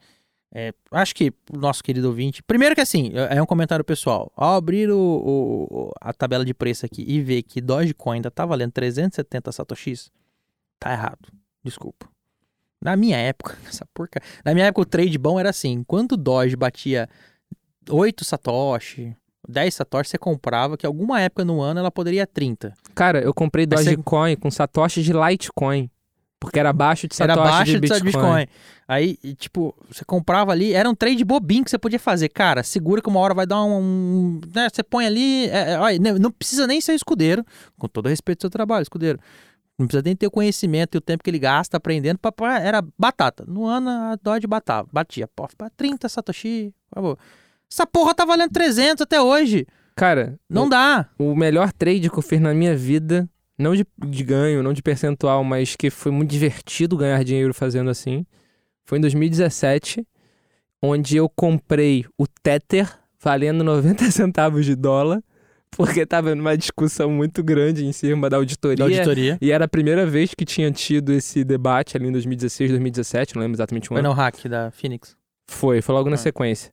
É, acho que o nosso querido ouvinte. Primeiro que assim, é é um comentário pessoal. Ao abrir o, o- a tabela de preço aqui e ver que Dogecoin ainda tá valendo 370 satoshis, tá errado. Desculpa. Na minha época, essa porca. Na minha época, o trade bom era assim: enquanto o Doge batia 8 satoshi, 10 satoshi, você comprava, que alguma época no ano ela poderia ir a 30. Cara, eu comprei Mas você- Dogecoin com satoshi de Litecoin. Porque era abaixo de Era satoshi baixo de de Bitcoin. Bitcoin. Aí, tipo, você comprava ali, era um trade bobinho que você podia fazer. Cara, segura que uma hora vai dar um. um- né, você põe ali. é, é, olha, não, não precisa nem ser escudeiro, com todo respeito ao seu trabalho, escudeiro. Não precisa nem ter o conhecimento e o tempo que ele gasta aprendendo. Pra, pra- era batata. No ano a Dodge batava, batia. Pô, pra 30 Satoshi, por favor. Essa porra tá valendo 300 até hoje. Cara, Não dá. o melhor trade que eu fiz na minha vida, não de, de ganho, não de percentual, mas que foi muito divertido ganhar dinheiro fazendo assim, foi em 2017, onde eu comprei o Tether valendo 90 centavos de dólar, porque tava numa discussão muito grande em cima da auditoria. Da auditoria. E era a primeira vez que tinha tido esse debate ali em 2016, 2017, não lembro exatamente o Foi ano. no hack da Phoenix. Foi, foi logo na Ah. sequência.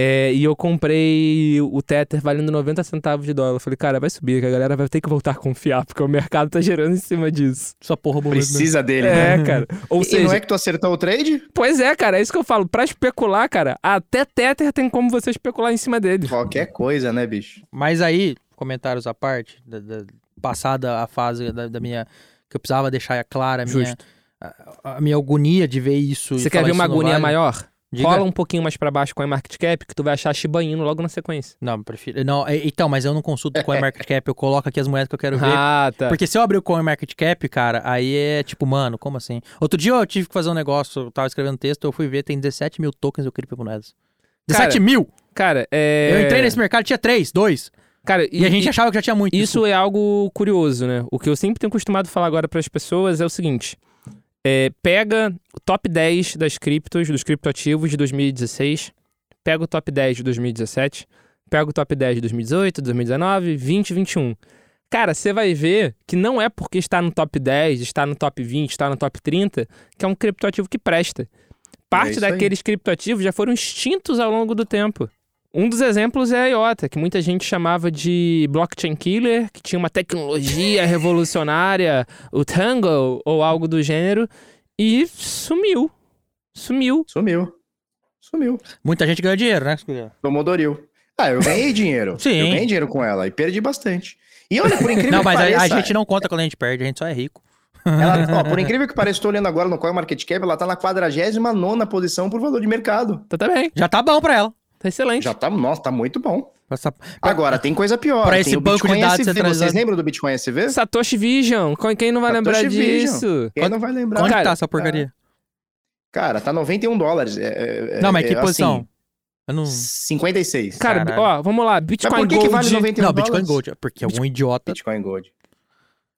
É, e eu comprei o Tether valendo 90 centavos de dólar. Eu falei, cara, vai subir, que a galera vai ter que voltar a confiar, porque o mercado tá gerando em cima disso. Só porra boa mesmo. Precisa dele, né? É, cara. Ou E seja, não é que tu acertou o trade? pois é, cara, é isso que eu falo. Pra especular, cara, até Tether tem como você especular em cima dele. Qualquer coisa, né, bicho? Mas aí, comentários à parte, da- da- passada a fase da, da minha. que eu precisava deixar clara a minha, Justo. a, a minha agonia de ver isso. e Você quer falar ver uma agonia vale. maior? Diga. Rola um pouquinho mais pra baixo com a Market Cap, que tu vai achar Shiba Inu logo na sequência. Não, eu prefiro. Não, e- então, mas eu não consulto o CoinMarketCap, eu coloco aqui as moedas que eu quero ver. Ah, tá. Porque se eu abrir o CoinMarketCap, cara, aí é tipo, mano, como assim? Outro dia eu tive que fazer um negócio, eu tava escrevendo texto, eu fui ver, tem 17 mil tokens do criptomoedas. 17 Cara, mil! Cara, é... Eu entrei nesse mercado, tinha 3, 2. Cara, E, a gente achava que já tinha muito. Isso é algo curioso, né? O que eu sempre tenho costumado falar agora para as pessoas é o seguinte: é, pega o top 10 das criptos, dos criptoativos de 2016, pega o top 10 de 2017, pega o top 10 de 2018, 2019, 20, 21. Cara, você vai ver que não é porque está no top 10, está no top 20, está no top 30, que é um criptoativo que presta. Parte aí. daqueles criptoativos já foram extintos ao longo do tempo. Um dos exemplos é a IOTA, que muita gente chamava de blockchain killer, que tinha uma tecnologia revolucionária, o Tango ou algo do gênero, e sumiu. Sumiu. Sumiu. Sumiu. Muita gente ganhou dinheiro, né? Tomou Doril. Ah, eu ganhei dinheiro. Sim. Eu ganhei dinheiro com ela e perdi bastante. E olha, por incrível Não, que mas a- pareça... a, gente não conta quando a gente perde, a gente só é rico. Ela, ó, por incrível que pareça, estou olhando agora no CoinMarketCap, ela tá na 49ª posição por valor de mercado. Tá, tá bem. Já tá bom pra ela. Tá excelente. Já tá, nossa, tá muito bom. Essa- Agora, tem coisa pior. pra tem esse o banco de Bitcoin dados SV. Vocês lembram do Bitcoin SV? Satoshi Vision. com- Quem não vai Satoshi lembrar Vision. disso? Quem não vai lembrar? Onde Cara, tá essa porcaria? Cara, tá 91 dólares. É, é- não, mas é, que assim, posição? Eu não. 56. Cara, Caralho. ó, vamos lá. mas Bitcoin por que, Gold. que vale 91 Não, Bitcoin dólares? Gold. Porque algum idiota. Bitcoin Gold.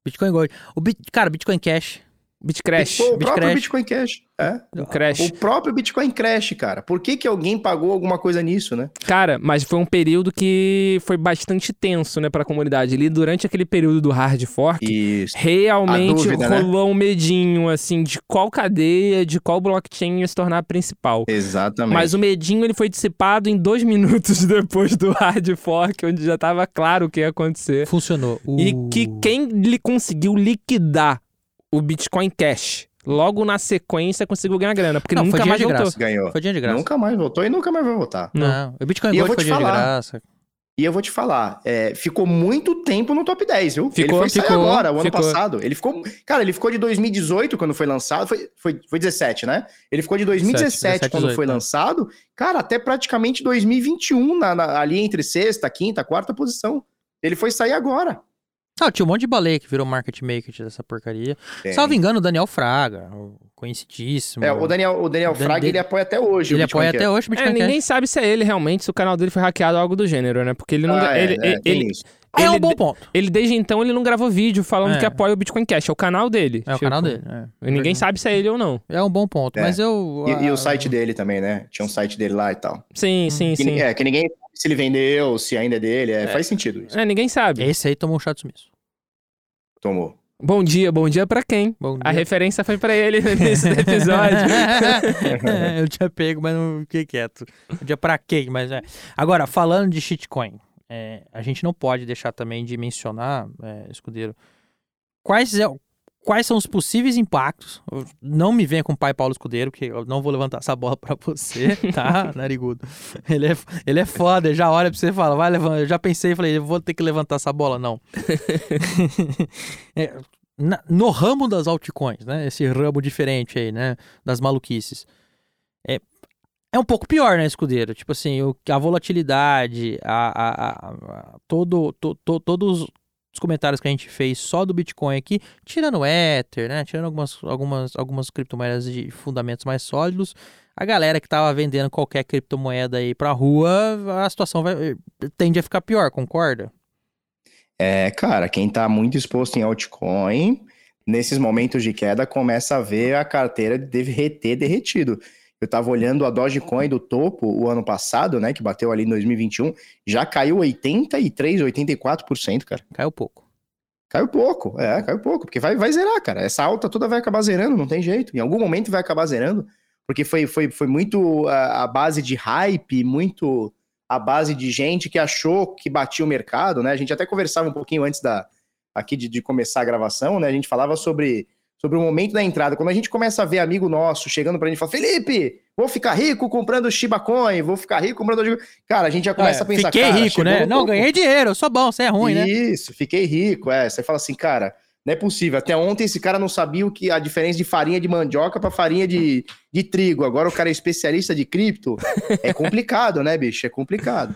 Bitcoin Gold. O Bit... Cara, Bitcoin Cash. Bitcrash. Pô, o próprio Bitcrash. Bitcoin Cash. É. O Crash. O próprio Bitcoin Crash, cara. Por que, que alguém pagou alguma coisa nisso, né? Cara, mas foi um período que foi bastante tenso, né, pra comunidade. Ali, durante aquele período do hard fork, Isso. realmente dúvida, né? rolou um medinho, assim, de qual cadeia, de qual blockchain ia se tornar a principal. Exatamente. Mas o medinho ele foi dissipado em dois minutos depois do hard fork, onde já tava claro o que ia acontecer. Funcionou. E que quem lhe conseguiu liquidar o Bitcoin Cash logo na sequência conseguiu ganhar grana, porque Não, nunca dinheiro mais de voltou. graça. Ganhou. Foi dinheiro de graça. Nunca mais voltou e nunca mais vai voltar. Não. O Bitcoin eu Gold vou foi te dinheiro de falar. graça. E eu vou te falar, é, ficou muito tempo no top 10, viu? Ficou, ele foi sair ficou, agora, o ano ficou. passado. Ele ficou. Cara, ele ficou de 2018 quando foi lançado. Foi, foi, foi 17, né? Ele ficou de 2017 17, quando 18, foi né? lançado. Cara, até praticamente 2021, na, na- ali entre sexta, quinta, quarta posição. Ele foi sair agora. Ah, tinha um monte de baleia que virou market maker dessa porcaria. Tem. Salvo engano, o Daniel Fraga, o conhecidíssimo. É, o Daniel, o Daniel O Dan- Fraga, dele- ele apoia até hoje. Ele o Bitcoin apoia até Cash. hoje o É, Bitcoin Cash. ninguém sabe se é ele realmente, se o canal dele foi hackeado ou algo do gênero, né? Porque ele não. Ah, é, ele, é, ele, ele, isso. É um ele- bom ponto. ele, desde então, ele não gravou vídeo falando É. que apoia o Bitcoin Cash. É o canal dele. É o Tipo, canal dele. é. Ninguém sabe se é ele ou não. É um bom ponto. É. Mas eu. E, e ah, o site dele também, né? Tinha um site dele lá e tal. Sim, sim, Que, sim. é, que ninguém sabe se ele vendeu, se ainda é dele. É, Faz sentido isso. É, ninguém sabe. Esse aí tomou um chato sumiço. Tomou. Bom dia, bom dia pra quem? Bom A dia. referência foi pra ele no início do episódio. eu tinha pego, mas não fiquei quieto. Eu tinha pra quê? Mas é. Agora, falando de shitcoin, é, a gente não pode deixar também de mencionar, é, escudeiro, quais, é, quais são os possíveis impactos. Não me venha com o pai Paulo Escudeiro, porque eu não vou levantar essa bola pra você, tá, narigudo? Ele é, ele é foda, ele já olha pra você e fala, vai levantar. Eu já pensei, falei, eu vou ter que levantar essa bola, não. É, na- no ramo das altcoins, né? Esse ramo diferente aí, né? Das maluquices. É, é um pouco pior, né, escudeiro? Tipo assim, o, a volatilidade, a, a- a- a- todo, to- to- todos os comentários que a gente fez só do Bitcoin aqui, tirando o Ether, né? Tirando algumas, algumas, algumas criptomoedas de fundamentos mais sólidos, a galera que tava vendendo qualquer criptomoeda aí pra rua, a situação vai, tende a ficar pior, concorda? É, cara, quem tá muito exposto em altcoin, nesses momentos de queda, começa a ver a carteira derreter derretido. Eu tava olhando a Dogecoin do topo o ano passado, né, que bateu ali em 2021, já caiu 83, 84%, cara. Caiu pouco. Caiu pouco, é, caiu pouco, porque vai, vai zerar, cara. Essa alta toda vai acabar zerando, não tem jeito. Em algum momento vai acabar zerando, porque foi, foi, foi muito a, a base de hype, muito a base de gente que achou que batia o mercado, né? A gente até conversava um pouquinho antes da aqui de, de começar a gravação, né? A gente falava sobre, sobre o momento da entrada. Quando a gente começa a ver amigo nosso chegando pra gente e fala, Felipe, vou ficar rico comprando Shiba Coin, vou ficar rico comprando... Dogecoin." Cara, a gente já começa É, a pensar, fiquei rico, né? Não, ganhei dinheiro, eu sou bom, você é ruim, né? Isso, fiquei rico, é. Você fala assim, cara, não é possível. Até ontem esse cara não sabia o que a diferença de farinha de mandioca para farinha de, de trigo. Agora o cara é especialista de cripto. É complicado, né, bicho? É complicado.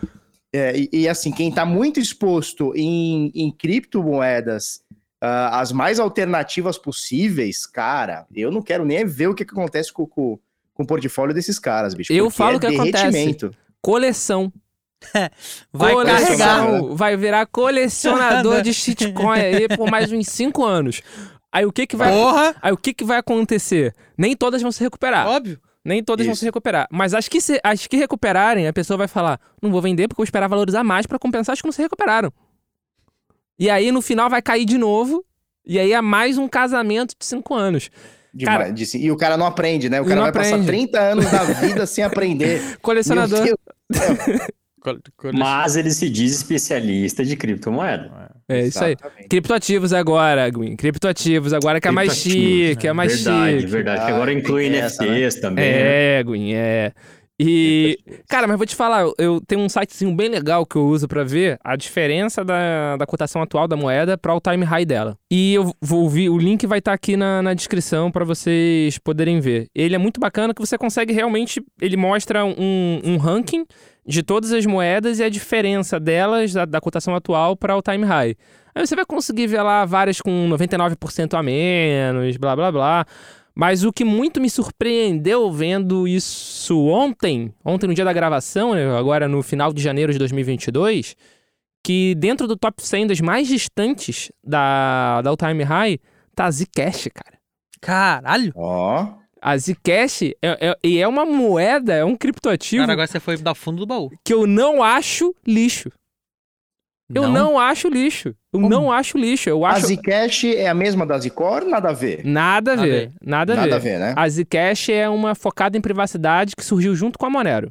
É, e, e, assim, quem tá muito exposto em, em criptomoedas, ah, as mais alternativas possíveis, cara, eu não quero nem ver o que, que acontece com, com, com o portfólio desses caras, bicho. Eu falo é o que acontece. derretimento. Coleção. Vai carregar. Vai virar colecionador de shitcoin aí por mais uns 5 anos. Aí o que que vai... Porra! Aí o que que vai acontecer? Nem todas vão se recuperar. Óbvio. Nem todas vão Isso. se recuperar. Mas as que, se, as que recuperarem, a pessoa vai falar: não vou vender porque eu vou esperar valorizar mais pra compensar as que não se recuperaram. E aí no final vai cair de novo. E aí é mais um casamento de cinco anos. Demais, Cara- disse- e o cara não aprende, né? O cara não vai passar aprende. 30 anos da vida sem aprender. Colecionador. Mas ele se diz especialista de criptomoeda. É isso aí. Exatamente. Criptoativos agora, Gwyn. Criptoativos agora que é mais chique, é mais verdade, chique. verdade. que Ah, agora tem inclui essa, NFTs também. né? É, Gwyn, é. E, cara, mas vou te falar, eu- tenho um sitezinho bem legal que eu uso pra ver a diferença da, da cotação atual da moeda para o time high dela. E eu vou ver, o link vai estar aqui na, na descrição pra vocês poderem ver. Ele é muito bacana que você consegue realmente, ele mostra um, um ranking de todas as moedas e a diferença delas da, da cotação atual para o time high. Aí você vai conseguir ver lá várias com 99% a menos, blá blá blá. Mas o que muito me surpreendeu vendo isso ontem, ontem no dia da gravação, né, agora no final de janeiro de 2022, que dentro do top 100 das mais distantes da, da All Time High tá a Zcash, cara. Caralho. Ó, A Zcash é, é, e é uma moeda, é um criptoativo Cara, agora você foi da fundo do baú. que eu não acho lixo. Eu não, acho lixo. Eu Como? não acho lixo. Eu a acho. Zcash é a mesma da Zicor? Nada a ver. Nada a Nada a ver. Nada a ver. Nada a ver, né? A Zcash é uma focada em privacidade que surgiu junto com a Monero.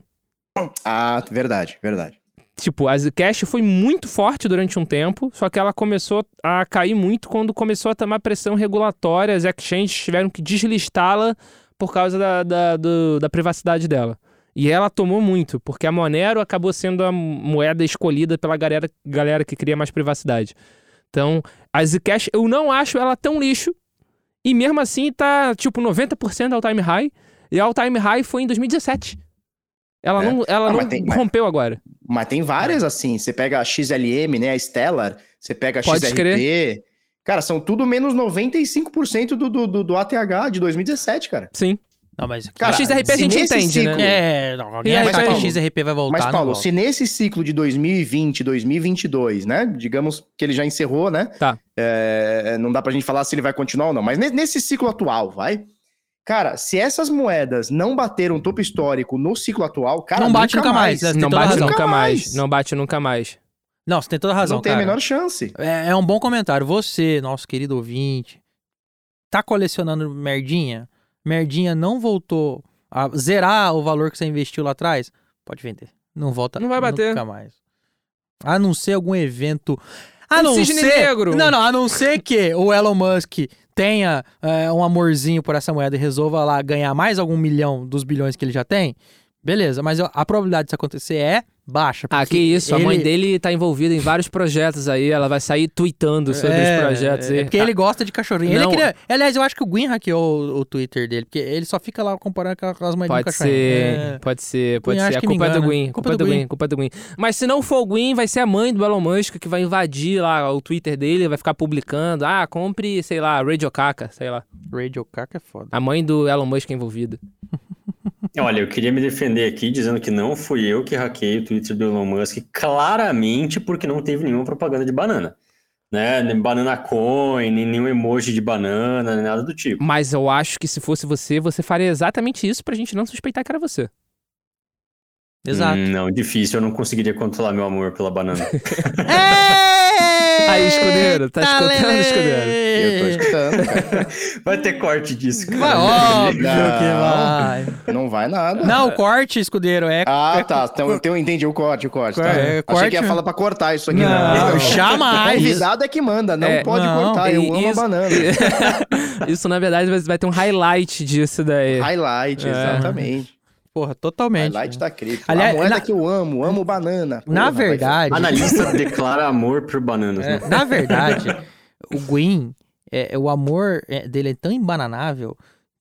Ah, verdade, verdade. Tipo, a Zcash foi muito forte durante um tempo, só que ela começou a cair muito quando começou a tomar pressão regulatória. As exchanges tiveram que deslistá-la por causa da, da, do- da privacidade dela. E ela tomou muito, porque a Monero acabou sendo a moeda escolhida pela galera, galera que queria mais privacidade. Então, a Zcash, eu não acho ela tão lixo. E mesmo assim tá, tipo, 90% ao time high. E ao time high foi em 2017. Ela É. não, ela Ah, não mas tem- mas- rompeu agora. Mas tem várias assim. Você pega a XLM, né? A Stellar, você pega a Pode XRP. Cara, são tudo menos 95% do, do, do, do ATH de 2017, cara. Sim. Não, mas. Cara, a XRP a gente entende, ciclo- né? É, não, alguém aí, achar que XRP vai voltar. Mas, Paulo, se nesse ciclo de 2020, 2022, né? Digamos que ele já encerrou, né? Tá. É, não dá pra gente falar se ele vai continuar ou não, mas ne- nesse ciclo atual, vai. Cara, se essas moedas não bateram topo histórico no ciclo atual, cara, Não bate nunca mais, né? Você tem Não bate razão. nunca Nunca mais. mais. Não bate nunca mais. Não, você tem toda a razão, não tem cara. a menor chance. É, é um bom comentário. Você, nosso querido ouvinte, tá colecionando merdinha? Merdinha não voltou a zerar o valor que você investiu lá atrás? Pode vender. Não volta Não vai bater. nunca mais. A não ser algum evento. A não cisne ser. negro. Não, não, a não ser que o Elon Musk tenha é, um amorzinho por essa moeda e resolva lá ganhar mais algum milhão dos bilhões que ele já tem. Beleza, mas a probabilidade disso acontecer é baixa. Ah, que isso. A mãe ele- dele tá envolvida em vários projetos aí. Ela vai sair tweetando sobre é, os projetos. É aí. porque ele gosta de cachorrinho. Não. Ele queria... Aliás, eu acho que o Gwyn hackeou o, o Twitter dele, porque ele só fica lá comparando com aquelas mães de Pode cachorrinho. ser, É. pode ser, pode Acho ser. A culpa é do. Gwyn, culpa é do Gwyn, culpa é do Gwyn. Mas se não for o Gwyn, vai ser a mãe do Elon Musk que vai invadir lá o Twitter dele, vai ficar publicando. Ah, compre, sei lá, Radio Caca, sei lá. Radio Caca é foda. A mãe do Elon Musk envolvida. Olha, eu queria me defender aqui dizendo que não fui eu que hackei o Twitter do Elon Musk, claramente porque não teve nenhuma propaganda de banana. Né? Nem Banana coin, nem nenhum emoji de banana, nem nada do tipo. Mas eu acho que se fosse você, você faria exatamente isso pra gente não suspeitar que era você. Exato. Hum, não, difícil, eu não conseguiria controlar meu amor pela banana. Aí, escudeiro, tá escutando, escudeiro? Eu tô escutando, cara. Vai ter corte disso, cara. Vai, óbvio Não. que vai. Não vai nada. Não, o corte, escudeiro, é... Ah, tá. Então, então eu entendi o corte, o corte. Tá. É, Achei corte- que ia falar pra cortar isso aqui. Não, Não, jamais. Convidado é que manda, não É, pode não. cortar. Eu amo isso- a banana. Isso, na verdade, vai- vai ter um highlight disso daí. Highlight, É. exatamente. Porra, totalmente. Highlight tá cripto. Aliás, a moeda na- que eu amo, amo banana. Na Porra, vai- verdade... Analista declara amor por bananas. É, né? na verdade, o Gwyn, é, o amor é, dele é tão embananável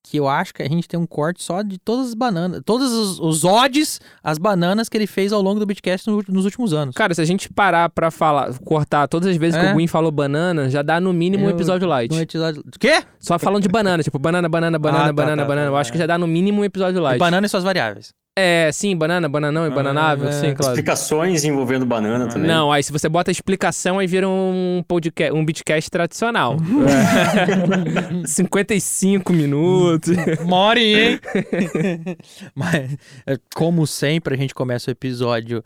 que eu acho que a gente tem um corte só de todas as bananas, todos os, os odds, as bananas que ele fez ao longo do Bitcast no- nos últimos anos. Cara, se a gente parar pra falar, cortar todas as vezes que É. o Gwyn falou banana, já dá no mínimo um Eu- episódio light. No episódio... Quê? Só falando de banana, tipo, banana, banana, banana, Ah, tá, banana, tá, banana. tá, Eu acho é. que já dá no mínimo um episódio light. Banana e suas variáveis. É, sim, banana, bananão e Ah, bananável, é. sim, claro. Explicações envolvendo banana também. Não, aí se você bota explicação, aí vira um podcast, um bitcast tradicional. É. 55 minutos. More, hein? Mas, como sempre, a gente começa o episódio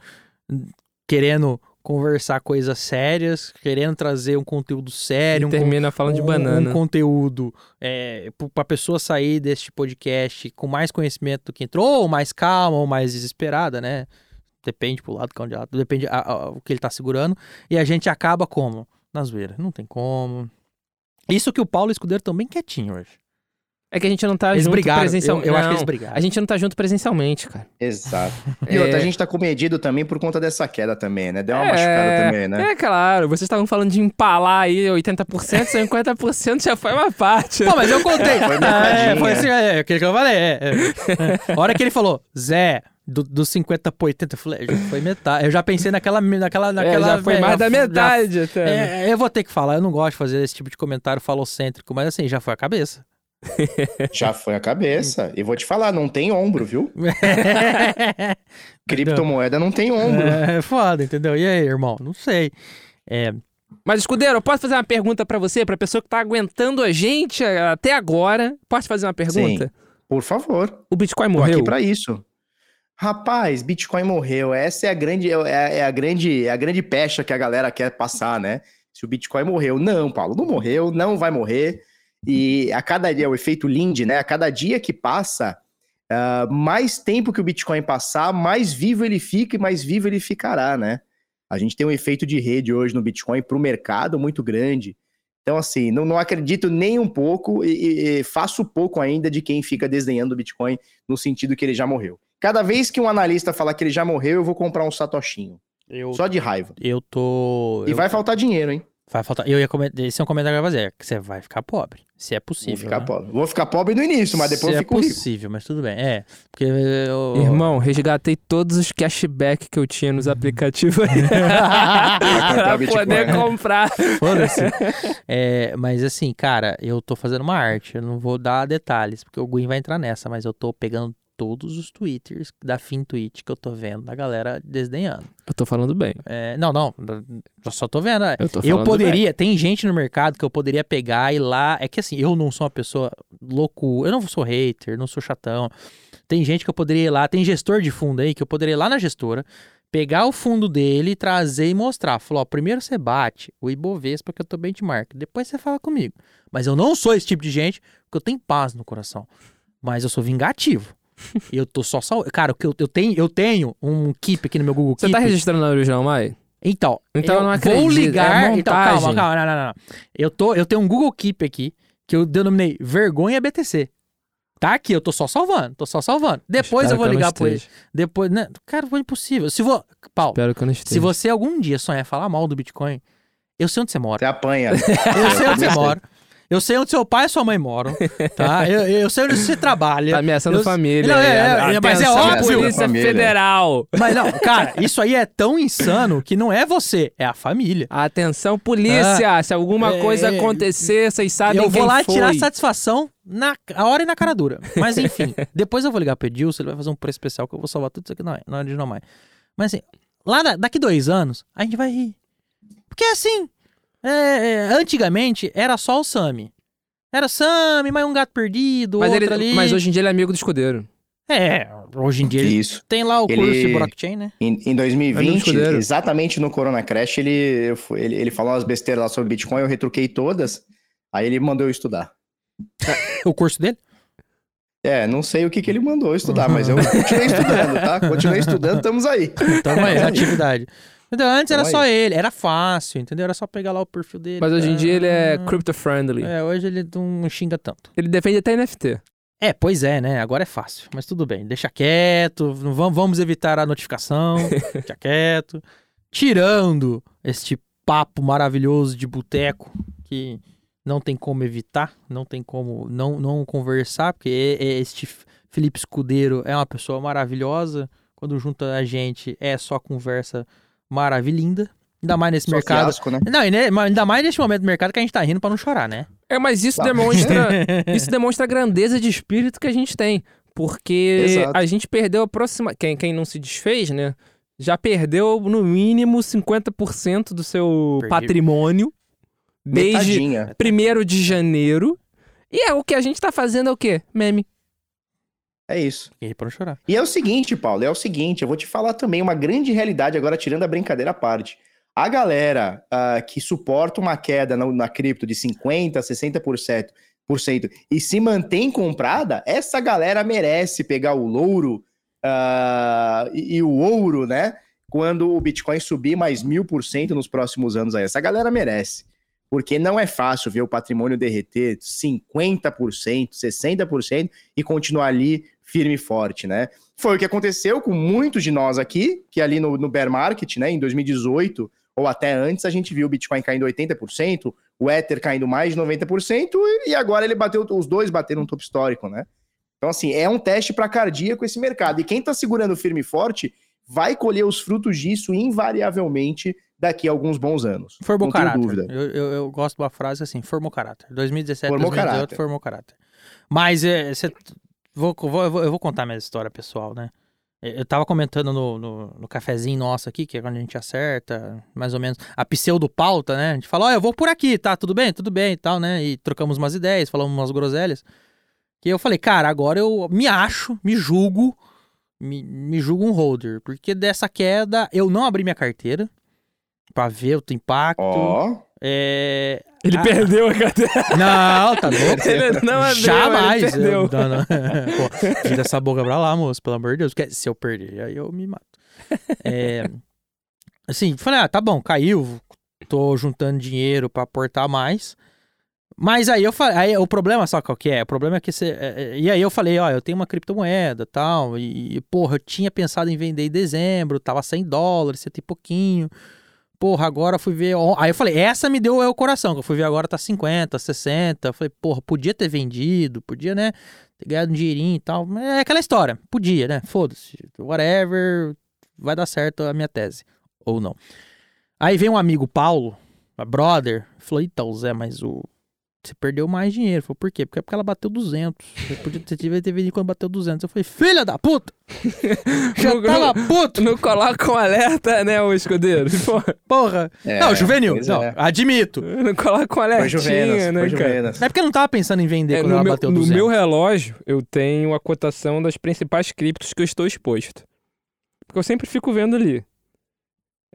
querendo conversar coisas sérias, querendo trazer um conteúdo sério, E um termina falando de um- banana. Um conteúdo é, para pessoa sair deste podcast com mais conhecimento do que entrou, ou mais calma, ou mais desesperada, né? Depende pro lado que onde ela, depende a- a- o que ele tá segurando. E a gente acaba como? Na zoeira. Não tem como. Isso que o Paulo Escudeiro também quietinho hoje. É que a gente não tá Eles junto brigaram. Eu, presencialmente. eu acho que eles brigaram. A gente não tá junto presencialmente, cara. Exato. E É. outra, a gente tá comedido também por conta dessa queda também, né? Deu uma É, machucada também, né? É claro, vocês estavam falando de empalar aí 80%, 50% já foi uma parte. Pô, mas eu contei. Foi é, foi assim, é, aquele que eu falei. É, é. A hora que ele falou, Zé, do, dos 50 pro 80, eu falei, já foi metade. Eu já pensei naquela. naquela, É, naquela já foi é, mais da já- metade até. né? É, eu vou ter que falar, eu não gosto de fazer esse tipo de comentário falocêntrico, mas assim, já foi a cabeça. Já foi a cabeça. E vou te falar, não tem ombro, viu? Criptomoeda não tem ombro. É foda, entendeu? E aí, irmão? Não sei. É, Mas, Escudeiro, eu posso fazer uma pergunta pra você, pra pessoa que tá aguentando a gente até agora? Posso fazer uma pergunta? Por favor. O Bitcoin Tô morreu? aqui pra isso. Rapaz, Bitcoin morreu. Essa é a grande, é, é a grande, é a grande pecha que a galera quer passar, né? Se o Bitcoin morreu. Não, Paulo, não morreu, não vai morrer. E a cada dia, é o efeito Lind, né? A cada dia que passa, ah, mais tempo que o Bitcoin passar, mais vivo ele fica e mais vivo ele ficará, né? A gente tem um efeito de rede hoje no Bitcoin para o mercado muito grande. Então, assim, não, não acredito nem um pouco e, e- faço pouco ainda de quem fica desdenhando o Bitcoin no sentido que ele já morreu. Cada vez que um analista falar que ele já morreu, eu vou comprar um satoshinho. eu, Só de raiva. eu tô. E eu- vai faltar dinheiro, hein? vai faltar. Eu ia comentar. Esse é um comentário que eu ia fazer. Que você vai ficar pobre. Se é Vou possível. ficar né? pobre. Vou ficar pobre no início, mas depois Se eu é fico rico. possível, mas tudo bem. É. Porque eu. Irmão, resgatei todos os cashback que eu tinha nos aplicativos aí. comprar pra poder comprar. Foda-se. É, mas assim, cara, eu tô fazendo uma arte. Eu não vou dar detalhes, porque o Gwyn vai entrar nessa, mas eu tô pegando todos os twitters da FinTwitch que eu tô vendo da galera desdenhando. Eu tô falando bem. É, não, não, eu só tô vendo. é. Eu tô Eu poderia, tem gente no mercado que eu poderia pegar e lá. É que assim, eu não sou uma pessoa louco, eu não sou hater, não sou chatão. Tem gente que eu poderia ir lá, tem gestor de fundo aí que eu poderia ir lá na gestora, pegar o fundo dele, trazer e mostrar. Falar, ó, primeiro você bate o Ibovespa que eu tô benchmark, depois você fala comigo. Mas eu não sou esse tipo de gente, porque eu tenho paz no coração. Mas eu sou vingativo. Eu tô só sal... Cara, eu, eu tenho, eu tenho um keep aqui no meu Google Você Keep. tá registrando na original, Mai? Então, Então eu não vou acredito, ligar. é então, calma, montagem. calma, não, não, não. Eu, tô, eu tenho um Google Keep aqui que eu denominei Vergonha BTC. Tá aqui, eu tô só salvando, tô só salvando. Depois Espero eu vou ligar pro ele. Depois, né? Cara, foi impossível. Se vou, Paulo, Espero que eu não esteja. se você algum dia sonhar falar mal do Bitcoin, eu sei onde você mora. Você apanha. Eu sei onde você mora. Eu sei onde seu pai e sua mãe moram, tá? Eu, eu sei onde você trabalha. Tá ameaçando Eu- família. Não, é, é, Atenção, mas é óbvio. Polícia Família. Federal. Mas não, cara, isso aí é tão insano que não é você, é a família. Atenção, polícia. Se alguma é, coisa é, acontecer, vocês sabem eu vou quem lá foi. tirar satisfação na a hora e na cara dura. Mas enfim, depois eu vou ligar pro Edilson, ele vai fazer um preço especial que eu vou salvar tudo isso aqui na, na original mais. Mas assim, lá na- daqui dois anos, a gente vai rir. Porque assim, é, é, antigamente era só o Sami. Era Sami, mais um gato perdido, Mas, outro ele- ali. mas hoje em dia ele é amigo do escudeiro. É, hoje em dia ele Isso. tem lá o Ele- curso de blockchain, né? Em, em Amigo 2020, escudeiro. exatamente no Corona Crash, ele, ele, ele falou umas besteiras lá sobre Bitcoin, eu retruquei todas. Aí ele mandou eu estudar. O curso dele? É, não sei o que, que ele mandou eu estudar, mas eu continuei estudando, tá? Continuei estudando, estamos aí. Tamo aí, na atividade. Então, antes era Tamo só ele, era fácil, entendeu? Era só pegar lá o perfil dele. Mas hoje em dia ele é crypto-friendly. É, hoje ele não xinga tanto. Ele defende até NFT. É, pois é, né? Agora é fácil. Mas tudo bem, deixa quieto, vamos, evitar a notificação, deixa quieto. Tirando este papo maravilhoso de boteco que não tem como evitar, não tem como não, não conversar, porque é- é este Felipe Escudeiro é uma pessoa maravilhosa. Quando junta a gente é só conversa maravilhinda. Ainda mais nesse Só mercado. fiasco, né? Não, ainda mais nesse momento do mercado que a gente tá rindo pra não chorar, né? É, mas isso Tá. demonstra isso demonstra a grandeza de espírito que a gente tem. Porque Exato. a gente perdeu a próxima. Quem, quem não se desfez, né? Já perdeu no mínimo 50% do seu Perdi. patrimônio desde Metadinha. 1 de janeiro. E é o que a gente tá fazendo é o quê? Meme. É isso. E pra chorar. E é o seguinte, Paulo, é o seguinte, eu vou te falar também uma grande realidade agora, tirando a brincadeira à parte. A galera ah, que suporta uma queda na, na cripto de 50%, 60% por cento e se mantém comprada, essa galera merece pegar o louro ah, e, e o ouro, né? Quando o Bitcoin subir mais mil por cento nos próximos anos aí. Essa galera merece. Porque não é fácil ver o patrimônio derreter 50%, 60% e continuar ali firme e forte, né? Foi o que aconteceu com muitos de nós aqui, que ali no, no bear market, né, em 2018 ou até antes, a gente viu o Bitcoin caindo 80%, o Ether caindo mais de 90% e agora ele bateu, os dois bateram um topo histórico, né? Então, assim, é um teste para cardíaco esse mercado. E quem tá segurando firme e forte vai colher os frutos disso invariavelmente daqui a alguns bons anos. Formou caráter. dúvida. Eu, eu, eu gosto de uma frase assim, formou caráter. 2017, Formou 2018, caráter. formou caráter. Mas é, cê- vou, vou, eu vou- eu vou contar minha história pessoal, né? Eu tava comentando no, no, no cafezinho nosso aqui, que é quando a gente acerta, mais ou menos, a pseudo-pauta, né? A gente fala, ó, eu vou por aqui, tá? Tudo bem? Tudo bem e tal, né? E trocamos umas ideias, falamos umas groselhas. Que eu falei, cara, agora eu me acho, me julgo, me, me julgo um holder. Porque dessa queda, eu não abri minha carteira pra ver o impacto. Ó, É... Ele Ah, perdeu a carteira. Não, tá louco? Ele não abriu, Jamais. ele perdeu. Eu, não, não. Pô, tira essa boca pra lá, moço, pelo amor de Deus. Se eu perder, aí eu me mato. É, assim, falei, ah, tá bom, caiu. Tô juntando dinheiro pra aportar mais. Mas aí eu falei, aí o problema, só qual que é? O problema é que você. é, é, e aí eu falei, ó, eu tenho uma criptomoeda tal. E, porra, eu tinha pensado em vender em dezembro, tava 100 dólares, cento e pouquinho. Porra, agora fui ver. Aí eu falei, essa me deu é, o coração, que eu fui ver agora tá 50, 60. Eu falei, porra, podia ter vendido, podia, né? Ter ganhado um dinheirinho e tal. É aquela história, podia, né? Foda-se, whatever, vai dar certo a minha tese. Ou não. Aí vem um amigo, Paulo, a brother, falou, então, Zé, mas o. Você perdeu mais dinheiro. Falei, por quê? Porque é porque ela bateu 200. Você podia ter, devia ter vendido quando bateu 200. Eu falei, filha da puta! Já Não- tava puto! Não coloca um alerta, né, o escudeiro? Pô, Porra! É, não, juvenil. Não, é. admito. não coloca um foi alertinha, Juvenas, né, foi cara? É porque eu não tava pensando em vender É, quando no ela meu, bateu no 200. meu relógio, eu tenho a cotação das principais criptos que eu estou exposto. Porque eu sempre fico vendo ali.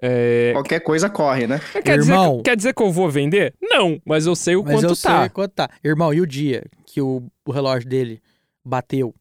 É, Qualquer coisa corre, né? quer, dizer Irmão. que, quer dizer que eu vou vender? Não, mas eu sei o Mas quanto eu tá. sei quanto tá. Irmão, e o dia que o, o relógio dele bateu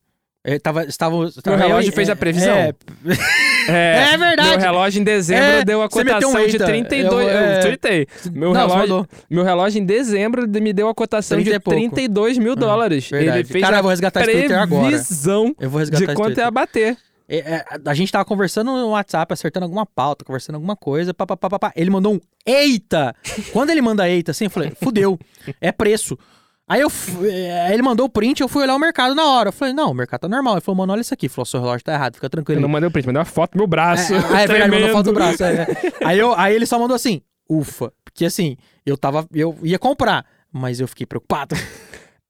Eu tava, estava, Meu estava- relógio eu- fez a previsão. É, É, É verdade. Meu relógio em dezembro É, deu a meteu um cotação de eita. 32. Eu, Eu, é, tuitei. Meu, Não, relógio, meu relógio em dezembro me deu a cotação 30 e de pouco. 32 mil dólares. verdade. Ele fez Cara, eu a vou resgatar esse Twitter agora. previsão eu vou resgatar de esse quanto ia bater. É, é, a gente tava conversando no WhatsApp, acertando alguma pauta, conversando alguma coisa, pá, pá, pá, pá, pá. Ele mandou um eita! Quando ele manda eita assim, eu falei, fudeu, é preço. Aí eu, é, ele mandou o print, eu fui olhar o mercado na hora. Eu falei, não, o mercado tá normal. Ele falou, mano, olha isso aqui. Ele falou, seu relógio tá errado, fica Eu tranquilo. não mandei o print, mandei uma foto do meu braço. É, ah, é verdade, mandou foto do braço. é, é. Aí, eu, aí ele só mandou assim, ufa. Porque assim, eu tava, eu ia comprar, mas eu fiquei preocupado.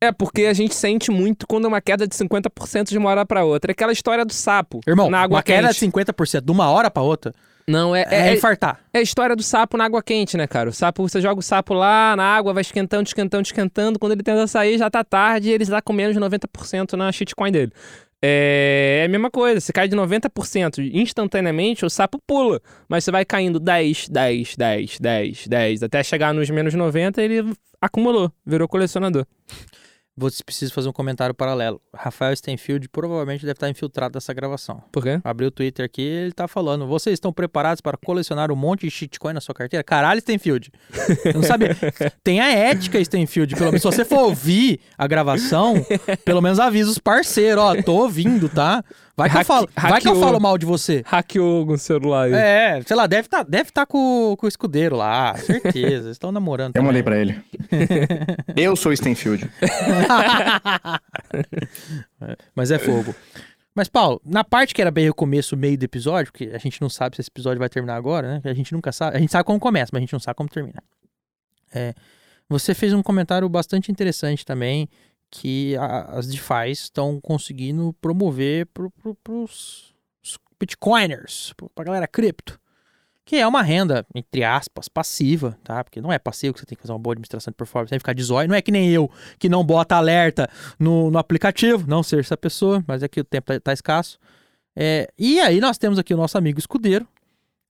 É, porque a gente sente muito quando é uma queda de 50% de uma hora pra outra. É aquela história do sapo Irmão, na água uma queda quente. de 50% de uma hora pra outra Não, é, é, é, infartar. é a história do sapo na água quente, né, cara? O sapo, você joga o sapo lá na água, vai esquentando, esquentando, esquentando. Quando ele tenta sair, já tá tarde e ele está com menos de 90% na shitcoin dele. É, é a mesma coisa, você cai de 90% instantaneamente, o sapo pula. Mas você vai caindo 10, 10, 10, 10, 10, até chegar nos menos 90, ele acumulou, virou colecionador. Você precisa fazer um comentário paralelo. Rafael Stenfield provavelmente deve estar infiltrado nessa gravação. Por quê? Abriu o Twitter aqui ele tá falando: vocês estão preparados para colecionar um monte de shitcoin na sua carteira? Caralho, Stenfield. Eu não sabia. Tem a ética, Stenfield. Pelo menos se você for ouvir a gravação, pelo menos avisa os parceiros: ó, tô ouvindo, tá? Vai que, eu Hacke- falo, vai que eu hackeou. falo mal de você. Hackeou algum celular aí. É, sei lá, deve tá, deve tá com, com o escudeiro lá, certeza. Eles estão namorando. Eu também. mandei pra ele. eu sou o Stenfield. Mas é fogo. Mas, Paulo, na parte que era bem o começo, meio do episódio, porque a gente não sabe se esse episódio vai terminar agora, né? A gente nunca sabe. A gente sabe como começa, mas a gente não sabe como termina. É, você fez um comentário bastante interessante também, que a- as DeFi estão conseguindo promover pro, pro, os bitcoiners, pro- pra galera cripto. Que é uma renda, entre aspas, passiva, tá? Porque não é passivo que você tem que fazer uma boa administração de performance, tem que ficar de zóio. Não é que nem eu, que não bota alerta no, no aplicativo, não ser essa pessoa, mas é que o tempo tá, tá escasso. É, e aí nós temos aqui o nosso amigo Escudeiro,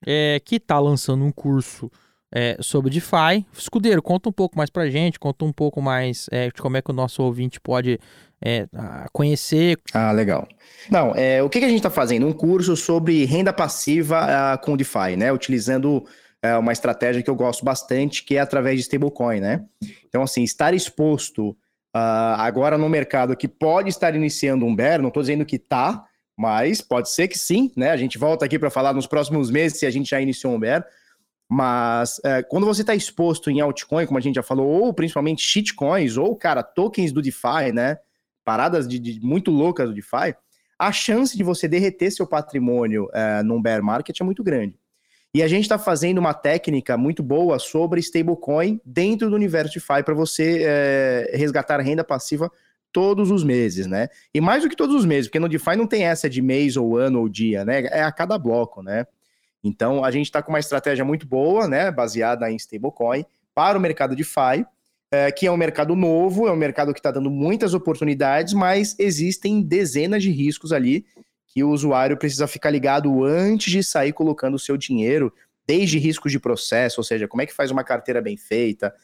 é, que tá lançando um curso é, sobre DeFi. Escudeiro, conta um pouco mais pra gente, conta um pouco mais é, de como é que o nosso ouvinte pode é, conhecer. Ah, legal. Não, é, o que, que a gente está fazendo? Um curso sobre renda passiva ah, com DeFi, né? Utilizando é, uma estratégia que eu gosto bastante, que é através de stablecoin, né? Então, assim, estar exposto ah, agora no mercado que pode estar iniciando um bear, não estou dizendo que tá, mas pode ser que sim, né? A gente volta aqui para falar nos próximos meses se a gente já iniciou um bear. Mas é, quando você está exposto em altcoin, como a gente já falou, ou principalmente shitcoins, ou, cara, tokens do DeFi, né? Paradas de, de muito loucas do DeFi, a chance de você derreter seu patrimônio é, num bear market é muito grande. E a gente está fazendo uma técnica muito boa sobre stablecoin dentro do universo DeFi para você é, resgatar renda passiva todos os meses, né? E mais do que todos os meses, porque no DeFi não tem essa de mês ou ano ou dia, né? É a cada bloco, né? Então a gente está com uma estratégia muito boa, né? Baseada em stablecoin para o mercado DeFi, é, que é um mercado novo, é um mercado que está dando muitas oportunidades, mas existem dezenas de riscos ali que o usuário precisa ficar ligado antes de sair colocando o seu dinheiro, desde riscos de processo, ou seja, como é que faz uma carteira bem feita,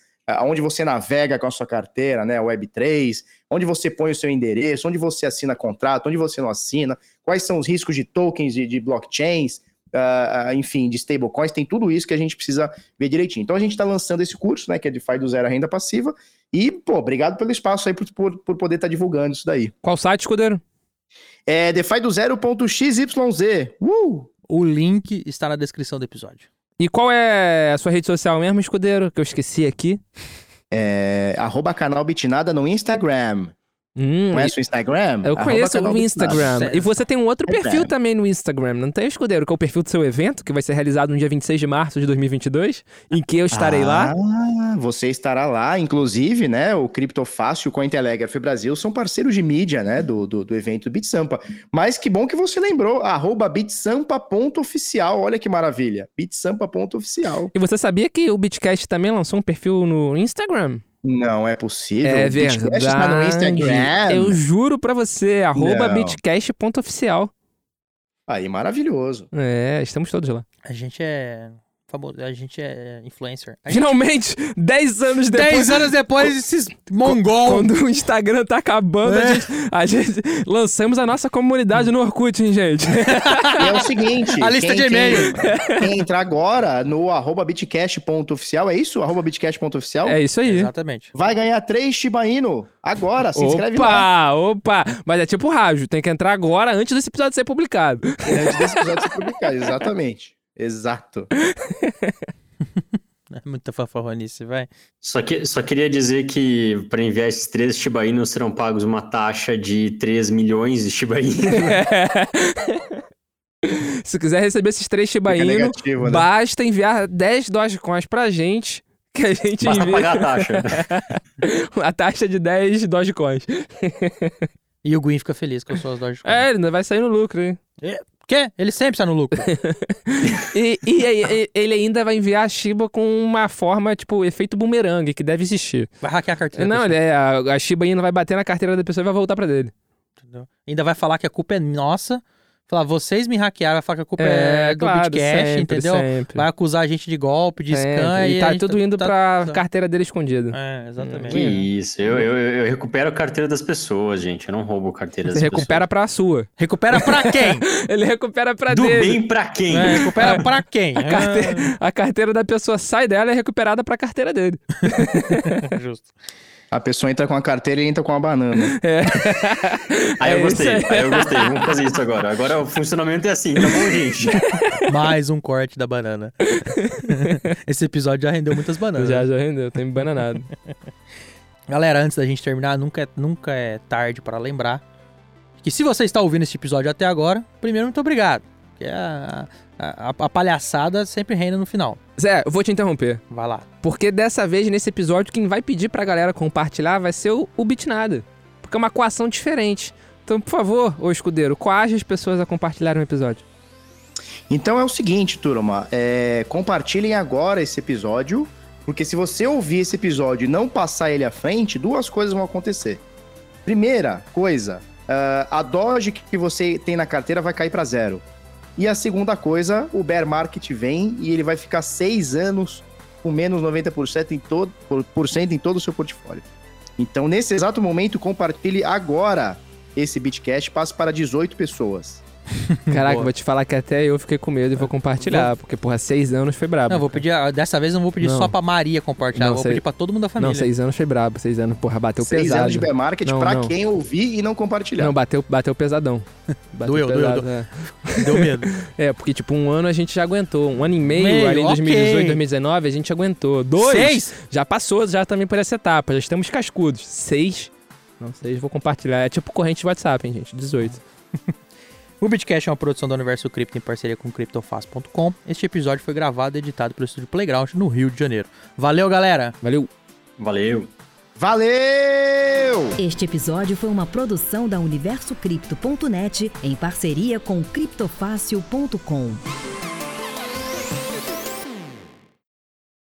onde você navega com a sua carteira, né, Web3, onde você põe o seu endereço, onde você assina contrato, onde você não assina, quais são os riscos de tokens, de, de blockchains, uh, enfim, de stablecoins, tem tudo isso que a gente precisa ver direitinho. Então a gente está lançando esse curso, né, que é DeFi do zero a renda passiva, e, pô, obrigado pelo espaço aí por, por, por poder estar tá divulgando isso daí. Qual site, Escudeiro? É DeFi do zero.xyz. Uh! O link está na descrição do episódio. E qual é a sua rede social mesmo, Escudeiro? Que eu esqueci aqui. É, arroba canal Bitnada no Instagram. Hum, Conhece o Instagram? eu conheço o. Instagram. E você tem um outro Instagram. perfil também no Instagram, não tem, Escudeiro? Que é o perfil do seu evento, que vai ser realizado no dia 26 de março de 2022, em que eu estarei lá. Ah, você estará lá. Inclusive, né, o Criptofácil o Cointelegraph Brasil são parceiros de mídia, né, do, do, do evento BitSampa. Mas que bom que você lembrou, arroba bitsampa.oficial. Olha que maravilha, bitsampa.oficial. E você sabia que o Bitcast também lançou um perfil no Instagram? Não é possível. É Bitcast está no verdade. Instagram. Eu juro pra você, arroba bitcast.oficial. Aí, maravilhoso. É, estamos todos lá. A gente é. Famoso, a gente é influencer. A gente, Finalmente, 10 anos depois. 10 anos depois, esses mongol. Quando o Instagram tá acabando, a, É. gente, a gente lançamos a nossa comunidade no Orkut, hein, gente? E é o seguinte... A lista quem, de e-mail. Quem, quem entrar agora no arroba bitcast.oficial, é isso? Arroba bitcast.oficial? É isso aí. Exatamente. Vai ganhar três Shiba Inu. Agora, se inscreve lá. Opa, opa! Mas é tipo rádio, tem que entrar agora antes desse episódio ser publicado. Antes desse episódio ser publicado, exatamente. Exato. É muita fanfarronice, vai. Só, que, só queria dizer que para enviar esses três Shiba Inu serão pagos uma taxa de 3 milhões de Shiba Inu. Se quiser receber esses três Shiba Inu, negativo, né? basta enviar 10 Dogecoins pra gente, que a gente Basta envia pagar a taxa. a taxa de 10 Dogecoins. E o Gwyn fica feliz com as suas lojas. É, ele ainda vai sair no lucro, hein? Quê? Ele sempre está no lucro. E, e e- ele ainda vai enviar a Shiba com uma forma, tipo, efeito bumerangue, que deve existir. Vai hackear a carteira. Não, ele é, a, a Shiba Inu vai bater na carteira da pessoa e vai voltar pra dele. entendeu? Ainda vai falar que a culpa é nossa. Falar, vocês me hackearam, vai falar que a culpa é, do claro, Bitcash, sempre, entendeu? sempre. Vai acusar a gente de golpe, de Sempre. scan. E a tá tudo indo tá- pra tá- carteira dele escondida. É, exatamente. Que isso, eu, eu, eu recupero a carteira das pessoas, gente. Eu não roubo carteira Você das recupera pra sua. Recupera pra quem? Ele recupera pra. Do dele. bem pra quem? É, recupera pra quem? A carteira, a carteira da pessoa sai dela e é recuperada pra carteira dele. Ah, justo. A pessoa entra com a carteira e entra com a banana. Aí É eu gostei, isso aí. aí eu gostei. Vamos fazer isso agora. Agora o funcionamento é assim, tá bom, gente? Mais um corte da banana. Esse episódio já rendeu muitas bananas. Já, já rendeu, tem bananado. Galera, antes da gente terminar, nunca é, nunca é tarde para lembrar que se você está ouvindo este episódio até agora, primeiro, muito obrigado. Porque a, a, a- a palhaçada sempre reina no final. Zé, eu vou te interromper. Vai lá. Porque dessa vez, nesse episódio, quem vai pedir pra galera compartilhar vai ser o, o Bitnada. Porque é uma coação diferente. Então, por favor, ô escudeiro, coaja as pessoas a compartilharem o episódio. Então é o seguinte, turma. é, compartilhem agora esse episódio. Porque se você ouvir esse episódio e não passar ele à frente, duas coisas vão acontecer. Primeira coisa, ah, a Doge que você tem na carteira vai cair para zero. E a segunda coisa, o bear market vem e ele vai ficar seis anos com menos 90% em todo, por, cento em todo o seu portfólio. Então, nesse exato momento, compartilhe agora esse Bitcast, passe para 18 pessoas. Caraca, Boa. vou te falar que até eu fiquei com medo e vou compartilhar. Porque, porra, seis anos foi brabo. Não, vou pedir. Dessa vez eu não vou pedir Não. só pra Maria compartilhar, Não, vou sei- pedir pra todo mundo da família. Não, seis anos foi brabo. Seis anos, porra, bateu Seis pesado. anos de bear market Não, para não. quem ouvir e não compartilhar. Não, bateu, bateu pesadão. Bateu Doeu, doeu, pesado, doeu. é. Deu medo. É, porque, tipo, um ano a gente já aguentou. Um ano e meio, Meio, ali em ok. 2018, 2019, a gente aguentou. Dois, Seis? já passou já também por essa etapa. Já estamos cascudos. Seis, não seis, vou compartilhar. É tipo corrente de WhatsApp, hein, gente? 18. O Bitcast é uma produção do Universo Cripto em parceria com CryptoFast.com. Este episódio foi gravado e editado pelo estúdio Playground no Rio de Janeiro. Valeu, galera! Valeu! Valeu. Valeu! Este episódio foi uma produção da UniversoCripto.net em parceria com criptofácil.com.